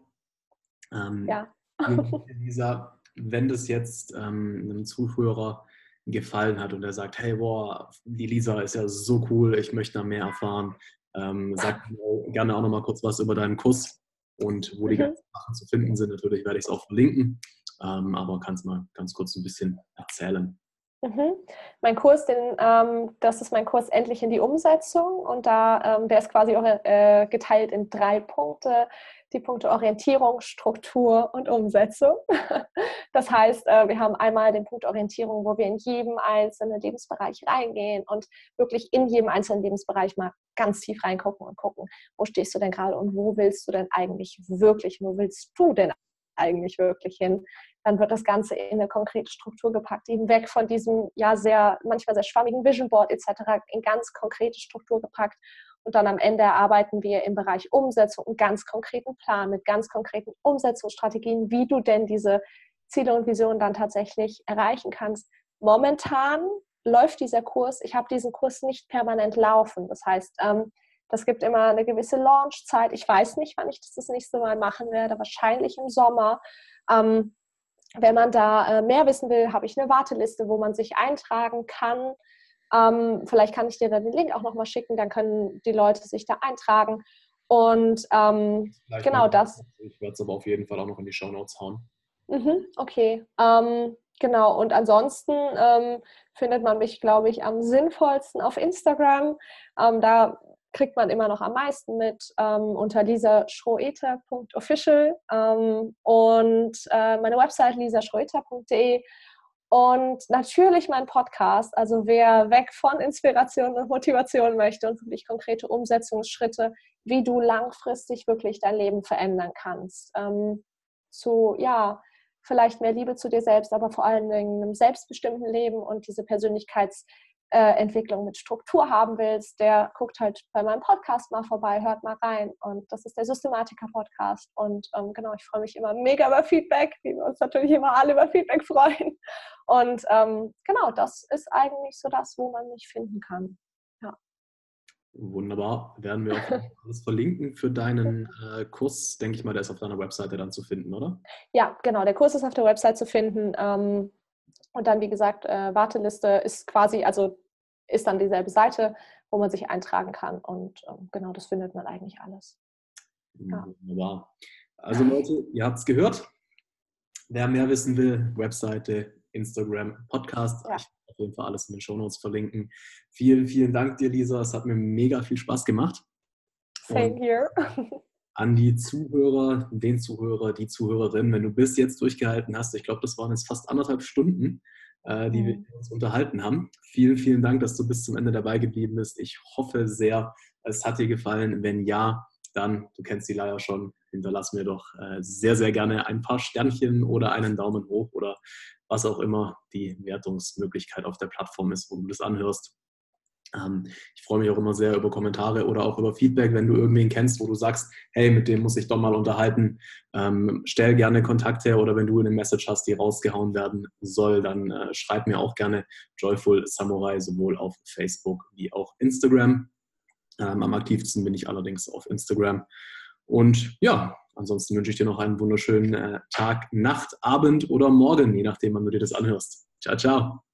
Ähm, ja. Lisa, wenn das jetzt ähm, einem Zuhörer gefallen hat und er sagt, hey, boah, die Lisa ist ja so cool, ich möchte da mehr erfahren, ähm, sag gerne auch noch mal kurz was über deinen Kurs und wo die mhm. ganzen Sachen zu finden sind. Natürlich werde ich es auch verlinken, ähm, aber kannst mal ganz kurz ein bisschen erzählen. Mhm. Mein Kurs, den, ähm, das ist mein Kurs Endlich in die Umsetzung und da, ähm, der ist quasi äh, geteilt in drei Punkte. Die Punkte Orientierung, Struktur und Umsetzung. Das heißt, äh, wir haben einmal den Punkt Orientierung, wo wir in jedem einzelnen Lebensbereich reingehen und wirklich in jedem einzelnen Lebensbereich mal ganz tief reingucken und gucken, wo stehst du denn gerade und wo willst du denn eigentlich wirklich, wo willst du denn eigentlich wirklich hin? dann wird das Ganze in eine konkrete Struktur gepackt, eben weg von diesem ja sehr, manchmal sehr schwammigen Vision Board etc., in ganz konkrete Struktur gepackt. Und dann am Ende erarbeiten wir im Bereich Umsetzung einen ganz konkreten Plan mit ganz konkreten Umsetzungsstrategien, wie du denn diese Ziele und Visionen dann tatsächlich erreichen kannst. Momentan läuft dieser Kurs, ich habe diesen Kurs nicht permanent laufen. Das heißt, ähm, das gibt immer eine gewisse Launchzeit. Ich weiß nicht, wann ich das das nächste Mal machen werde, wahrscheinlich im Sommer. Ähm, wenn man da äh, mehr wissen will, habe ich eine Warteliste, wo man sich eintragen kann. Ähm, vielleicht kann ich dir dann den Link auch nochmal schicken, dann können die Leute sich da eintragen. Und ähm, genau das. Ich werde es aber auf jeden Fall auch noch in die Show Notes hauen. Mhm, okay. Ähm, genau. Und ansonsten ähm, findet man mich, glaube ich, am sinnvollsten auf Instagram. Ähm, da kriegt man immer noch am meisten mit ähm, unter lisaschroeter.official ähm, und äh, meine Website lisaschroeter.de und natürlich mein Podcast. Also wer weg von Inspiration und Motivation möchte und wirklich konkrete Umsetzungsschritte, wie du langfristig wirklich dein Leben verändern kannst. Ähm, zu, ja, vielleicht mehr Liebe zu dir selbst, aber vor allen Dingen einem selbstbestimmten Leben und diese Persönlichkeits- äh, Entwicklung mit Struktur haben willst, der guckt halt bei meinem Podcast mal vorbei, hört mal rein. Und das ist der Systematiker-Podcast. Und ähm, genau, ich freue mich immer mega über Feedback, wie wir uns natürlich immer alle über Feedback freuen. Und ähm, genau, das ist eigentlich so das, wo man mich finden kann. Ja. Wunderbar. Werden wir auch alles verlinken für deinen äh, Kurs. Denke ich mal, der ist auf deiner Webseite dann zu finden, oder? Ja, genau. Der Kurs ist auf der Website zu finden. Ähm, und dann, wie gesagt, äh, Warteliste ist quasi, also ist dann dieselbe Seite, wo man sich eintragen kann. Und ähm, genau, das findet man eigentlich alles. Ja. Wunderbar. Also Leute, ihr habt es gehört. Wer mehr wissen will, Webseite, Instagram, Podcast. Ja. Ich werde auf jeden Fall alles in den Shownotes verlinken. Vielen, vielen Dank dir, Lisa. Es hat mir mega viel Spaß gemacht. Same here. an die Zuhörer, den Zuhörer, die Zuhörerin, wenn du bis jetzt durchgehalten hast, ich glaube, das waren jetzt fast anderthalb Stunden, äh, die wir uns unterhalten haben. Vielen, vielen Dank, dass du bis zum Ende dabei geblieben bist. Ich hoffe sehr, es hat dir gefallen. Wenn ja, dann, du kennst die leider schon, hinterlass mir doch äh, sehr, sehr gerne ein paar Sternchen oder einen Daumen hoch oder was auch immer die Wertungsmöglichkeit auf der Plattform ist, wo du das anhörst. Ähm, ich freue mich auch immer sehr über Kommentare oder auch über Feedback, wenn du irgendwen kennst, wo du sagst, hey, mit dem muss ich doch mal unterhalten. Ähm, stell gerne Kontakt her oder wenn du eine Message hast, die rausgehauen werden soll, dann äh, schreib mir auch gerne Joyful Samurai sowohl auf Facebook wie auch Instagram. Ähm, am aktivsten bin ich allerdings auf Instagram. Und ja, ansonsten wünsche ich dir noch einen wunderschönen äh, Tag, Nacht, Abend oder Morgen, je nachdem, wann du dir das anhörst. Ciao, ciao.